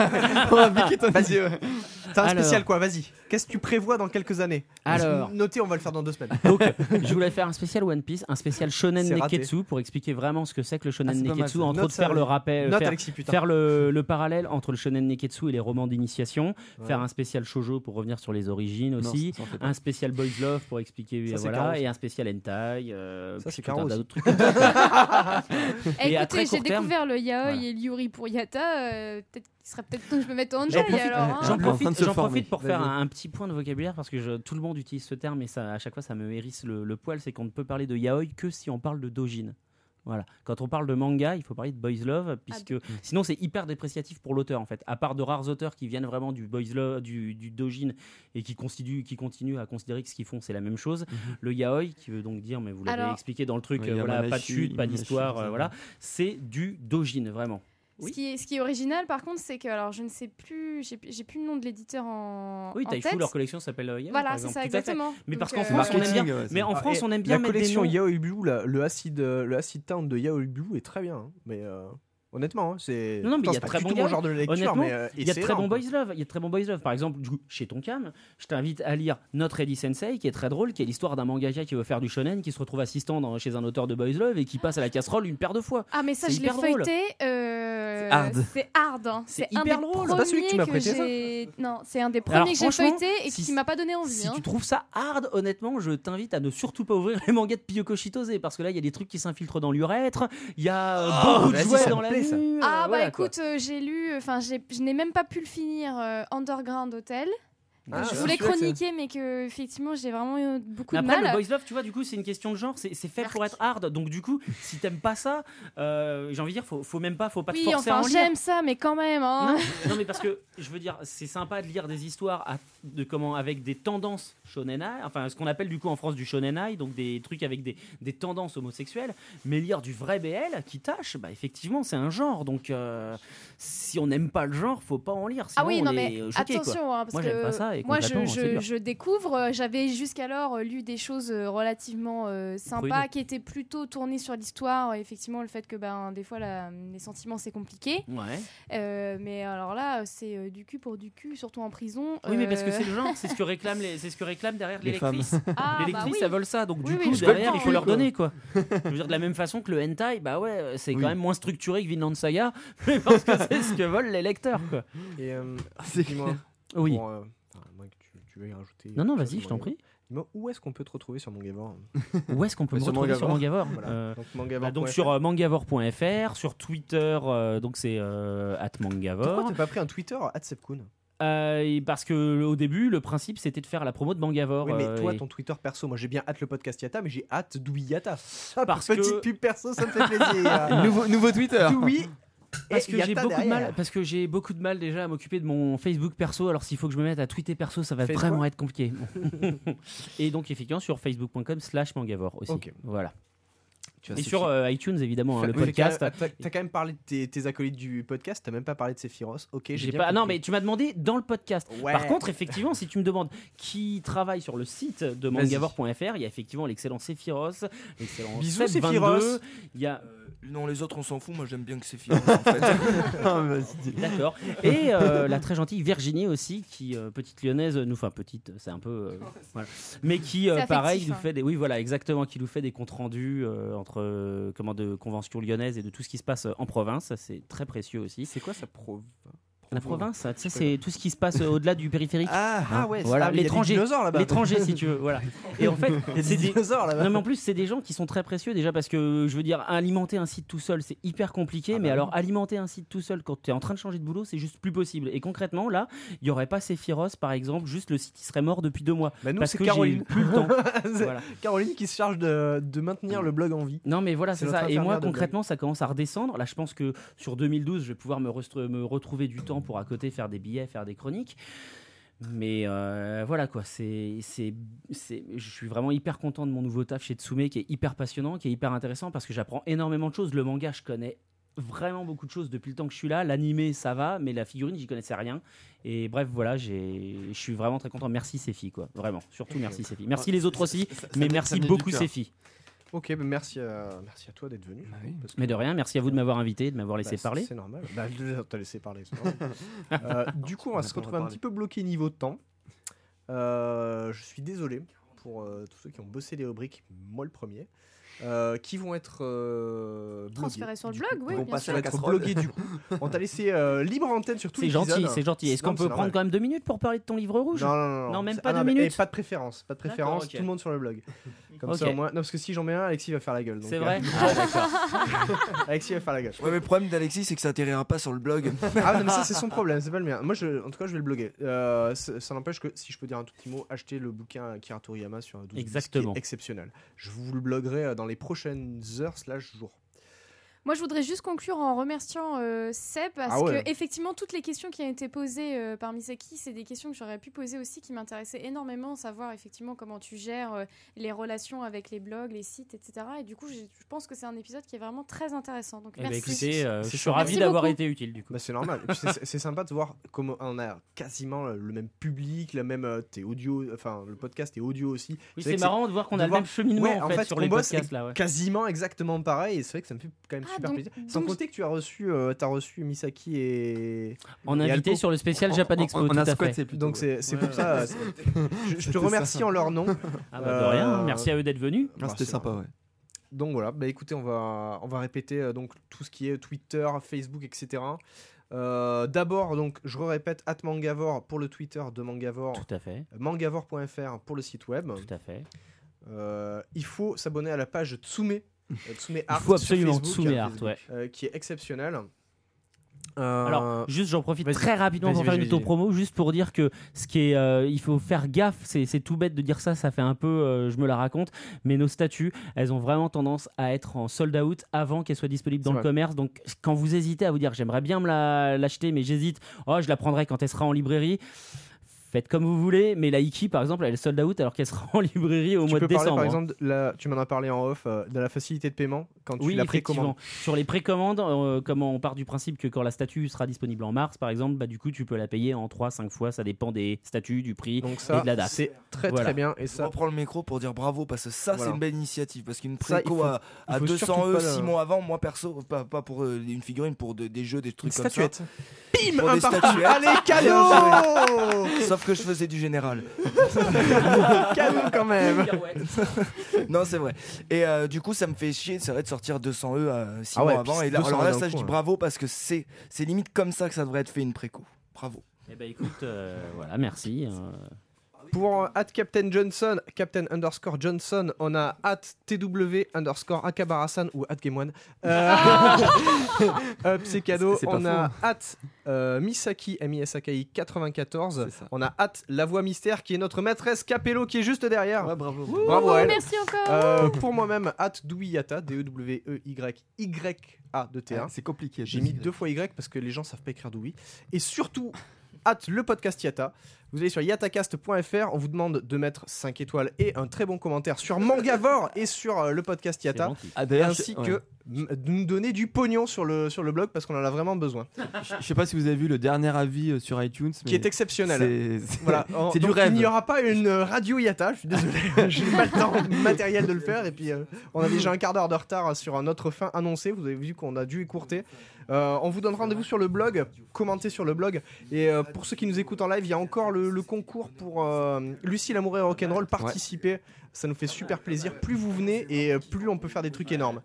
Vas-y. T'as un Alors. spécial quoi Vas-y. Qu'est-ce que tu prévois dans quelques années Alors. Notez, on va le faire dans deux semaines. Donc, je voulais faire un spécial One Piece, un spécial Shonen C'est raté. Neketsu pour expliquer vraiment ce que c'est que le Shonen Ah, c'est pas mal, Neketsu, ça. entre Note autres ça, faire le rappel, Note faire, Alexis, putain. faire le, le parallèle entre le Shonen Neketsu et les romans d'initiation, Ouais. faire un spécial Shoujo pour revenir sur les origines aussi. un spécial Boys Love pour expliquer Ça, c'est voilà Caro, et. Un spécial hentai euh, Ça, c'est Caro d'autres trucs comme ça. Eh, Et écoutez, j'ai découvert le yaoi Voilà. et le yuri pour yata. euh, peut-être qu'il serait peut-être temps que je me mette au J'en hentai profite, alors. hein. j'en en profite, j'en pour faire un, un petit point de vocabulaire parce que je- tout le monde utilise ce terme et ça, à chaque fois ça me hérisse le, le poil, c'est qu'on ne peut parler de yaoi que si on parle de dojin. Voilà. Quand on parle de manga, il faut parler de boys love, Ah, puisque sinon c'est hyper dépréciatif pour l'auteur en fait. À part de rares auteurs qui viennent vraiment du boys love, du, du dojin et qui continuent, qui continuent à considérer que ce qu'ils font c'est la même chose. Le yaoi, qui veut donc dire, mais vous l'avez expliqué dans le truc, Oui, euh, voilà, pas de chute, pas d'histoire, euh, voilà, c'est du dojin vraiment. Oui. Ce, qui est, ce qui est original, par contre, c'est que, alors, je ne sais plus, j'ai plus le nom de l'éditeur en, Oui, en Taifu, tête. leur collection s'appelle euh, Yaoi, Voilà, c'est ça, exactement. Mais Donc, parce qu'en euh, France, on aime bien. Ouais, Mais en France, on aime bien la mettre collection des noms. Yaoi Blue, la- le acid, euh, le acid town de Yaoi Blue est très bien. hein. Mais euh, honnêtement, hein, c'est. Non, non, mais Pourtant, il y a très bon genre de lecture, Honnêtement, mais euh, Il y a de très quoi. boys love. Il y a de très bons boys love. Par exemple, du coup, chez Tonkam, je t'invite à lire Notre Eddie Sensei, qui est très drôle, qui est l'histoire d'un mangaka qui veut faire du shonen, qui se retrouve assistant dans- chez un auteur de boys love et qui passe à la casserole une paire de fois. Ah, mais ça, C'est je l'ai feuilleté. euh, C'est hard. C'est hard. hein. C'est C'est un hyper des drôle. C'est pas celui que tu m'as premiers prêté, ça Non, c'est un des Alors, premiers que j'ai feuilleté et si- qui m'a pas donné envie. Si hein. tu trouves ça hard, honnêtement, je t'invite à ne surtout pas ouvrir les mangas de Piyoko Shitose parce que là, il y a des trucs qui s'infiltrent dans l'urètre, il y a euh, beaucoup de jouets dans la ça. euh, Ah bah voilà, écoute, euh, j'ai lu, enfin je n'ai même pas pu le finir euh, Underground Hotel. Ah, je voulais chroniquer mais que effectivement j'ai vraiment eu beaucoup Mais de après, mal. le boys love, tu vois, du coup, c'est une question de genre. C'est fait pour être hard. Donc, du coup, si t'aimes pas ça, euh, j'ai envie de dire, faut, faut même pas, faut pas te oui, forcer à enfin en lire. j'aime ça, mais quand même. Hein. Non, non, mais parce que je veux dire, c'est sympa de lire des histoires à- de comment avec des tendances shonenai, enfin ce qu'on appelle du coup en France du shonenai, donc des trucs avec des, des tendances homosexuelles, mais lire du vrai BL qui tâche, bah effectivement c'est un genre, donc euh, si on n'aime pas le genre, faut pas en lire. Ah oui, on non est mais choqué, attention, hein, parce Moi, que j'aime pas ça, et moi je, découvre. euh, J'avais jusqu'alors euh, lu des choses euh, relativement euh, sympas qui étaient plutôt tournées sur l'histoire. Effectivement, le fait que ben des fois la- les sentiments c'est compliqué. Ouais. Euh, mais alors là, c'est euh, du cul pour du cul, surtout en prison. Oui, mais parce que c'est le genre, c'est ce que réclament les, c'est ce que réclament derrière les, ah, les bah lectrices, oui. elles veulent ça, donc Oui, du oui, coup, derrière, il faut oui, leur donner, quoi. Je veux dire, de la même façon que le hentai, bah ouais, c'est Oui. quand même moins structuré que Vinland Saga, mais parce que c'est ce que veulent les lecteurs, quoi. Et euh, C'est dis-moi, Oui. pour, euh, enfin, moi, que tu, tu veux y rajouter. Non, non, vas-y, je t'en prie. Dis-moi, où est-ce qu'on peut te retrouver sur Mangavore? Où est-ce qu'on peut me Sur retrouver sur Mangavore Voilà. Euh, donc, bah, donc sur euh, mangavore.fr, sur Twitter, euh, donc c'est euh, at Pourquoi t'as pas pris un Twitter à Euh, et parce que au début, le principe c'était de faire la promo de Mangavore. Oui, mais euh, toi, et- ton Twitter perso, moi j'ai bien hâte le podcast Yata, mais j'ai hâte Doui Yata. Ah, Parce petite que- pub perso, ça me fait plaisir. nouveau, nouveau Twitter. Doui Parce que j'ai beaucoup de mal, parce que j'ai beaucoup de mal déjà à m'occuper de mon Facebook perso. Alors s'il faut que je me mette à tweeter perso, ça va Fais vraiment être compliqué. et donc effectivement sur facebook.com/slash mangavore aussi. Voilà. Tu as Et sur euh, iTunes évidemment hein, le podcast. T'as t'as quand même parlé de tes, tes acolytes du podcast, t'as même pas parlé de Sephiroth. Ok, j'ai pas. Non mais tu m'as demandé dans le podcast. Ouais. Par contre, effectivement, si tu me demandes qui travaille sur le site de Vas-y. mangavore.fr, il y a effectivement l'excellent Sephiros, l'excellent Bisous, Seb22, Sephiros. Il y a Non, les autres, on s'en fout. Moi, j'aime bien que c'est fini. en fait. Ah, vas-y. D'accord. Et euh, la très gentille Virginie aussi, qui euh, petite lyonnaise, nous, enfin petite, c'est un peu, euh, voilà. mais qui euh, C'est pareil affectif, nous hein. fait des, oui voilà exactement, qui nous fait des comptes rendus euh, entre euh, comment de conventions lyonnaises et de tout ce qui se passe en province. Ça c'est très précieux aussi. C'est quoi ça prov La province, ça, tu sais, c'est tout ce qui se passe euh, au-delà du périphérique. Ah, ah ouais, Voilà, l'étranger. L'étranger, si tu veux, voilà. Et en fait, c'est des des, dinosaures là-bas. non mais en plus c'est des gens qui sont très précieux déjà parce que je veux dire alimenter un site tout seul c'est hyper compliqué Ah bah mais oui. alors alimenter un site tout seul quand tu es en train de changer de boulot c'est juste plus possible et concrètement là il y aurait pas Sephiros par exemple juste le site il serait mort depuis deux mois Bah, nous, parce c'est que Caroline. plus le temps voilà. Caroline qui se charge de, de maintenir le blog en vie. non mais voilà C'est ça et moi concrètement ça commence à redescendre là je pense que sur 2012 je vais pouvoir me retrouver du temps pour à côté faire des billets faire des chroniques mais euh, voilà quoi, c'est, c'est, c'est, je suis vraiment hyper content de mon nouveau taf chez Tsume qui est hyper passionnant, qui est hyper intéressant parce que j'apprends énormément de choses. Le manga, je connais vraiment beaucoup de choses depuis le temps que je suis là. L'animé, ça va, mais la figurine, j'y connaissais rien. Et bref, voilà, j'ai, je suis vraiment très content. Merci Sefi, quoi, vraiment. Surtout merci Sefi. Merci les autres aussi, Ça- ça mais ça merci beaucoup cœur. Ok, bah, merci, à, merci à toi d'être venu. Bah oui. Parce que- Mais de rien, merci à vous de m'avoir invité, de m'avoir laissé Bah, c'est- parler. C'est normal. Bah, t'ai laissé parler. Euh, du coup, on va se retrouver un petit peu bloqué niveau temps. Euh, je suis désolé pour euh, tous ceux qui ont bossé les rubriques, moi le premier, euh, qui vont être euh, Transférés sur le blog, coup. oui, vont bien passer sûr. à être casserole. blogués du coup. On t'a laissé euh, libre antenne sur tout C'est gentil, c'est gentil. Est-ce Non, qu'on c'est peut prendre normal. quand même deux minutes pour parler de ton livre rouge Non, non, non, Non, même pas ah deux mais- minutes et pas de préférence, pas de D'accord, préférence. ok. Tout le monde sur le blog. Comme ça Ok. au moins. Non, parce que si j'en mets un, Alexis va faire la gueule. donc, C'est euh, vrai Ah, d'accord. Alexis va faire la gueule. Ouais, mais le problème d'Alexis, c'est que ça atterrira pas sur le blog. Ah non mais ça c'est son problème, c'est pas le mien. Moi je, en tout cas je vais le bloguer. Euh, ça ça n'empêche que si je peux dire un tout petit mot, achetez le bouquin Akira Toriyama sur 12 Exactement. qui est exceptionnel. Je vous le bloguerai euh, dans les prochaines heures slash jours. Moi, je voudrais juste conclure en remerciant euh, Seb parce Ah ouais. que effectivement toutes les questions qui ont été posées euh, par Misaki, c'est des questions que j'aurais pu poser aussi, qui m'intéressaient énormément, savoir effectivement comment tu gères euh, les relations avec les blogs, les sites, etc. Et du coup, je pense que c'est un épisode qui est vraiment très intéressant. Donc Eh ben, merci. écoutez, euh, je suis ravi d'avoir été utile du coup. Bah, c'est normal. C'est- sympa de voir comment on a quasiment le même public, le même euh, t'es audio, enfin le podcast est audio aussi. Oui, C'est marrant de voir qu'on a le voir- même cheminement Ouais, en en fait, sur les podcasts là. ouais. quasiment exactement pareil et c'est vrai que ça me fait quand même Ah, super donc- plaisir. Sans compter que tu as reçu, euh, t'as reçu Misaki et En Et invité Alpo. sur le spécial Japan Expo, On, a squat, c'est plutôt. donc c'est c'est Ouais, pour ça. je, je te remercie en leur nom. Ah bah, de rien, Euh, merci à eux d'être venus. Ah, C'était c'est sympa, ouais. Donc voilà, bah écoutez, on va, on va répéter euh, donc tout ce qui est Twitter, Facebook, etc. Euh, D'abord, donc, je répète, at Mangavor pour le Twitter de Mangavor, Tout à fait, mangavor.fr pour le site web. tout à fait. Euh, il faut s'abonner à la page Tsume, euh, Art Il faut sur absolument Facebook, Tsume Art, ouais. euh, qui est exceptionnel. Euh, Alors, juste j'en profite très rapidement pour faire une auto-promo, juste pour dire que ce qui est, euh, il faut faire gaffe, c'est tout bête de dire ça, ça fait un peu, euh, je me la raconte, mais nos statues, elles ont vraiment tendance à être en sold out avant qu'elles soient disponibles dans le vrai. commerce. Donc, quand vous hésitez à vous dire, j'aimerais bien me la- l'acheter, mais j'hésite, oh, je la prendrai quand elle sera en librairie. Faites comme vous voulez, mais la Iki par exemple, elle est sold out alors qu'elle sera en librairie au tu mois peux de parler décembre. par hein. exemple, la- tu m'en as parlé en off, euh, de la facilité de paiement quand tu Oui, la précommandes. Sur les précommandes, euh, comment on part du principe que quand la statue sera disponible en mars, par exemple, bah, du coup, tu peux la payer en 3-5 fois, ça dépend des statuts, du prix. Donc ça, de la date. c'est très Voilà. très bien. Et Je ça, reprends le micro pour dire bravo parce que ça Voilà. c'est une belle initiative parce qu'une Ça, préco faut- à, à faut 200 surtout E pas 6 le- mois avant moi perso pas, pas pour euh, une figurine pour de- des jeux des une trucs comme statuette. Bim Pour Un des partout. statuettes. Allez, cadeau ça que je faisais du général. Cadeau quand même. Non c'est vrai. Et euh, du coup ça me fait chier c'est vrai de sortir 200 E 6 Ah ouais, mois avant. et là, 200 alors là d'un ça je dis hein. bravo parce que c'est c'est limite comme ça que ça devrait être fait une préco. Bravo. Eh ben écoute, euh, voilà, merci. Pour euh, at Captain Johnson, Captain underscore Johnson, on a at TW underscore Akabarasan ou at Game One. Euh, Hop, c'est cadeau. C'est- c'est pas On a at euh, Misaki, M-I-S-A-K-I 94. C'est ça. On a at La Voix Mystère qui est notre maîtresse Capello qui est juste derrière. Ouais, bravo. Bravo à elle. Merci encore. Euh, pour moi-même, at Douillata, E D-E-W-E-Y-Y-A de T1. Ah, C'est compliqué. J'ai mis deux fois Y parce que les gens savent pas écrire Doui. Et surtout, hâte le podcast Yata. Vous allez sur yatacast.fr, on vous demande de mettre 5 étoiles et un très bon commentaire sur Mangavore et sur euh, le podcast Yata. Ah, Ainsi je- que ouais. de nous donner du pognon sur le, sur le blog parce qu'on en a vraiment besoin. Je je sais pas si vous avez vu le dernier avis euh, sur iTunes. Qui est exceptionnel. c'est- Voilà. Du rêve. Il n'y aura pas une euh, radio Yata, je suis désolé, j'ai pas le temps matériel de le faire. Et puis, euh, on a déjà un quart d'heure de retard sur un autre fin annoncé. Vous avez vu qu'on a dû écourter. Euh, on vous donne rendez-vous sur le blog, commentez sur le blog. Et euh, pour ceux qui nous écoutent en live, il y a encore le, le concours pour euh, Lucie l'amour et rock'n'roll. Participez, ça nous fait super plaisir. Plus vous venez et euh, plus on peut faire des trucs énormes.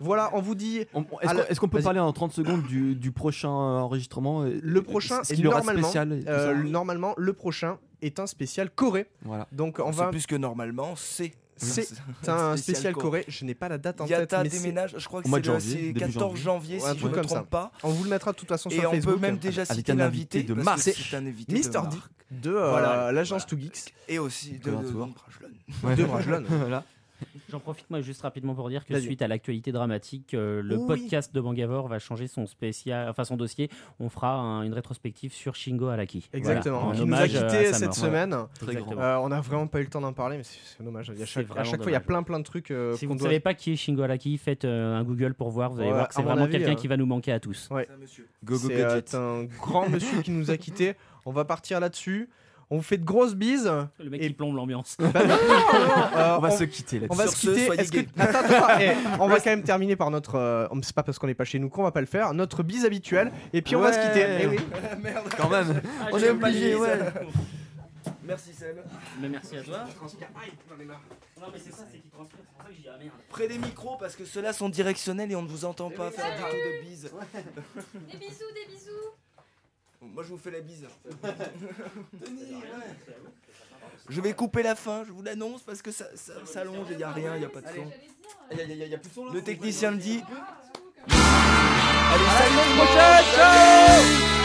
Voilà, on vous dit Est-ce qu'on peut parler en 30 secondes du, du prochain euh, enregistrement le prochain ce est de normalement, spécial euh, normalement le prochain est un spécial Corée. Voilà. Donc on c'est va plus que normalement c'est c'est un spécial Corée. Je n'ai pas la date en tête, Yata mais c'est- déménage je crois que c'est le- janvier, c'est début 14 janvier, si je truc me comme ça. trompe pas on vous le mettra de toute façon et sur on Facebook. peut même déjà avec citer un l'invité invité de que c'est un invité de Mister. Dick de euh, l'agence 2Geeks et aussi de, Brajlon. De Brajlon. voilà. J'en profite moi juste rapidement pour dire que suite à l'actualité dramatique, euh, le Oui. podcast de Mangavor va changer son spécial, enfin son dossier. On fera un- une rétrospective sur Shingo Araki. Exactement. Voilà, en qui nous a euh, quitté cette mort. semaine. Très grand. Exactement. Euh, on n'a vraiment pas eu le temps d'en parler, mais c'est dommage. Il y a chaque, à chaque fois, il y a plein plein de trucs euh, Si vous ne doit. savez pas qui est Shingo Araki, faites euh, un Google pour voir. Vous allez Ouais, voir que c'est vraiment quelqu'un euh, qui va nous manquer à tous. Ouais. Go go C'est euh, gadget. un grand monsieur qui nous a quitté. On va partir là-dessus. On vous fait de grosses bises. Le mec Et- qui plombe l'ambiance. Bah non, non, non, euh, On va on- se quitter là. On va Sur se quitter. soyez Est-ce que... gays. Attends, attends, attends, eh, on va quand même terminer par notre. euh, c'est pas parce qu'on n'est pas chez nous qu'on va pas le faire. Notre bise habituelle. Et puis on va se quitter. Eh oui. Merde. Quand même. Ah, On est obligé, ouais. Merci Seb. Mais merci à toi. Non mais c'est ça, c'est qu'il transpire. C'est pour ça que j'ai dit ah merde. Près des micros parce que ceux-là sont directionnels et on ne vous entend pas faire du tout de bise. Des bisous, des bisous. Moi je vous fais la bise. Je vais couper la fin, je vous l'annonce parce que ça, ça, ça allonge et il n'y a rien, il n'y a pas de son. Le technicien me dit. Allez, salut, prochaine,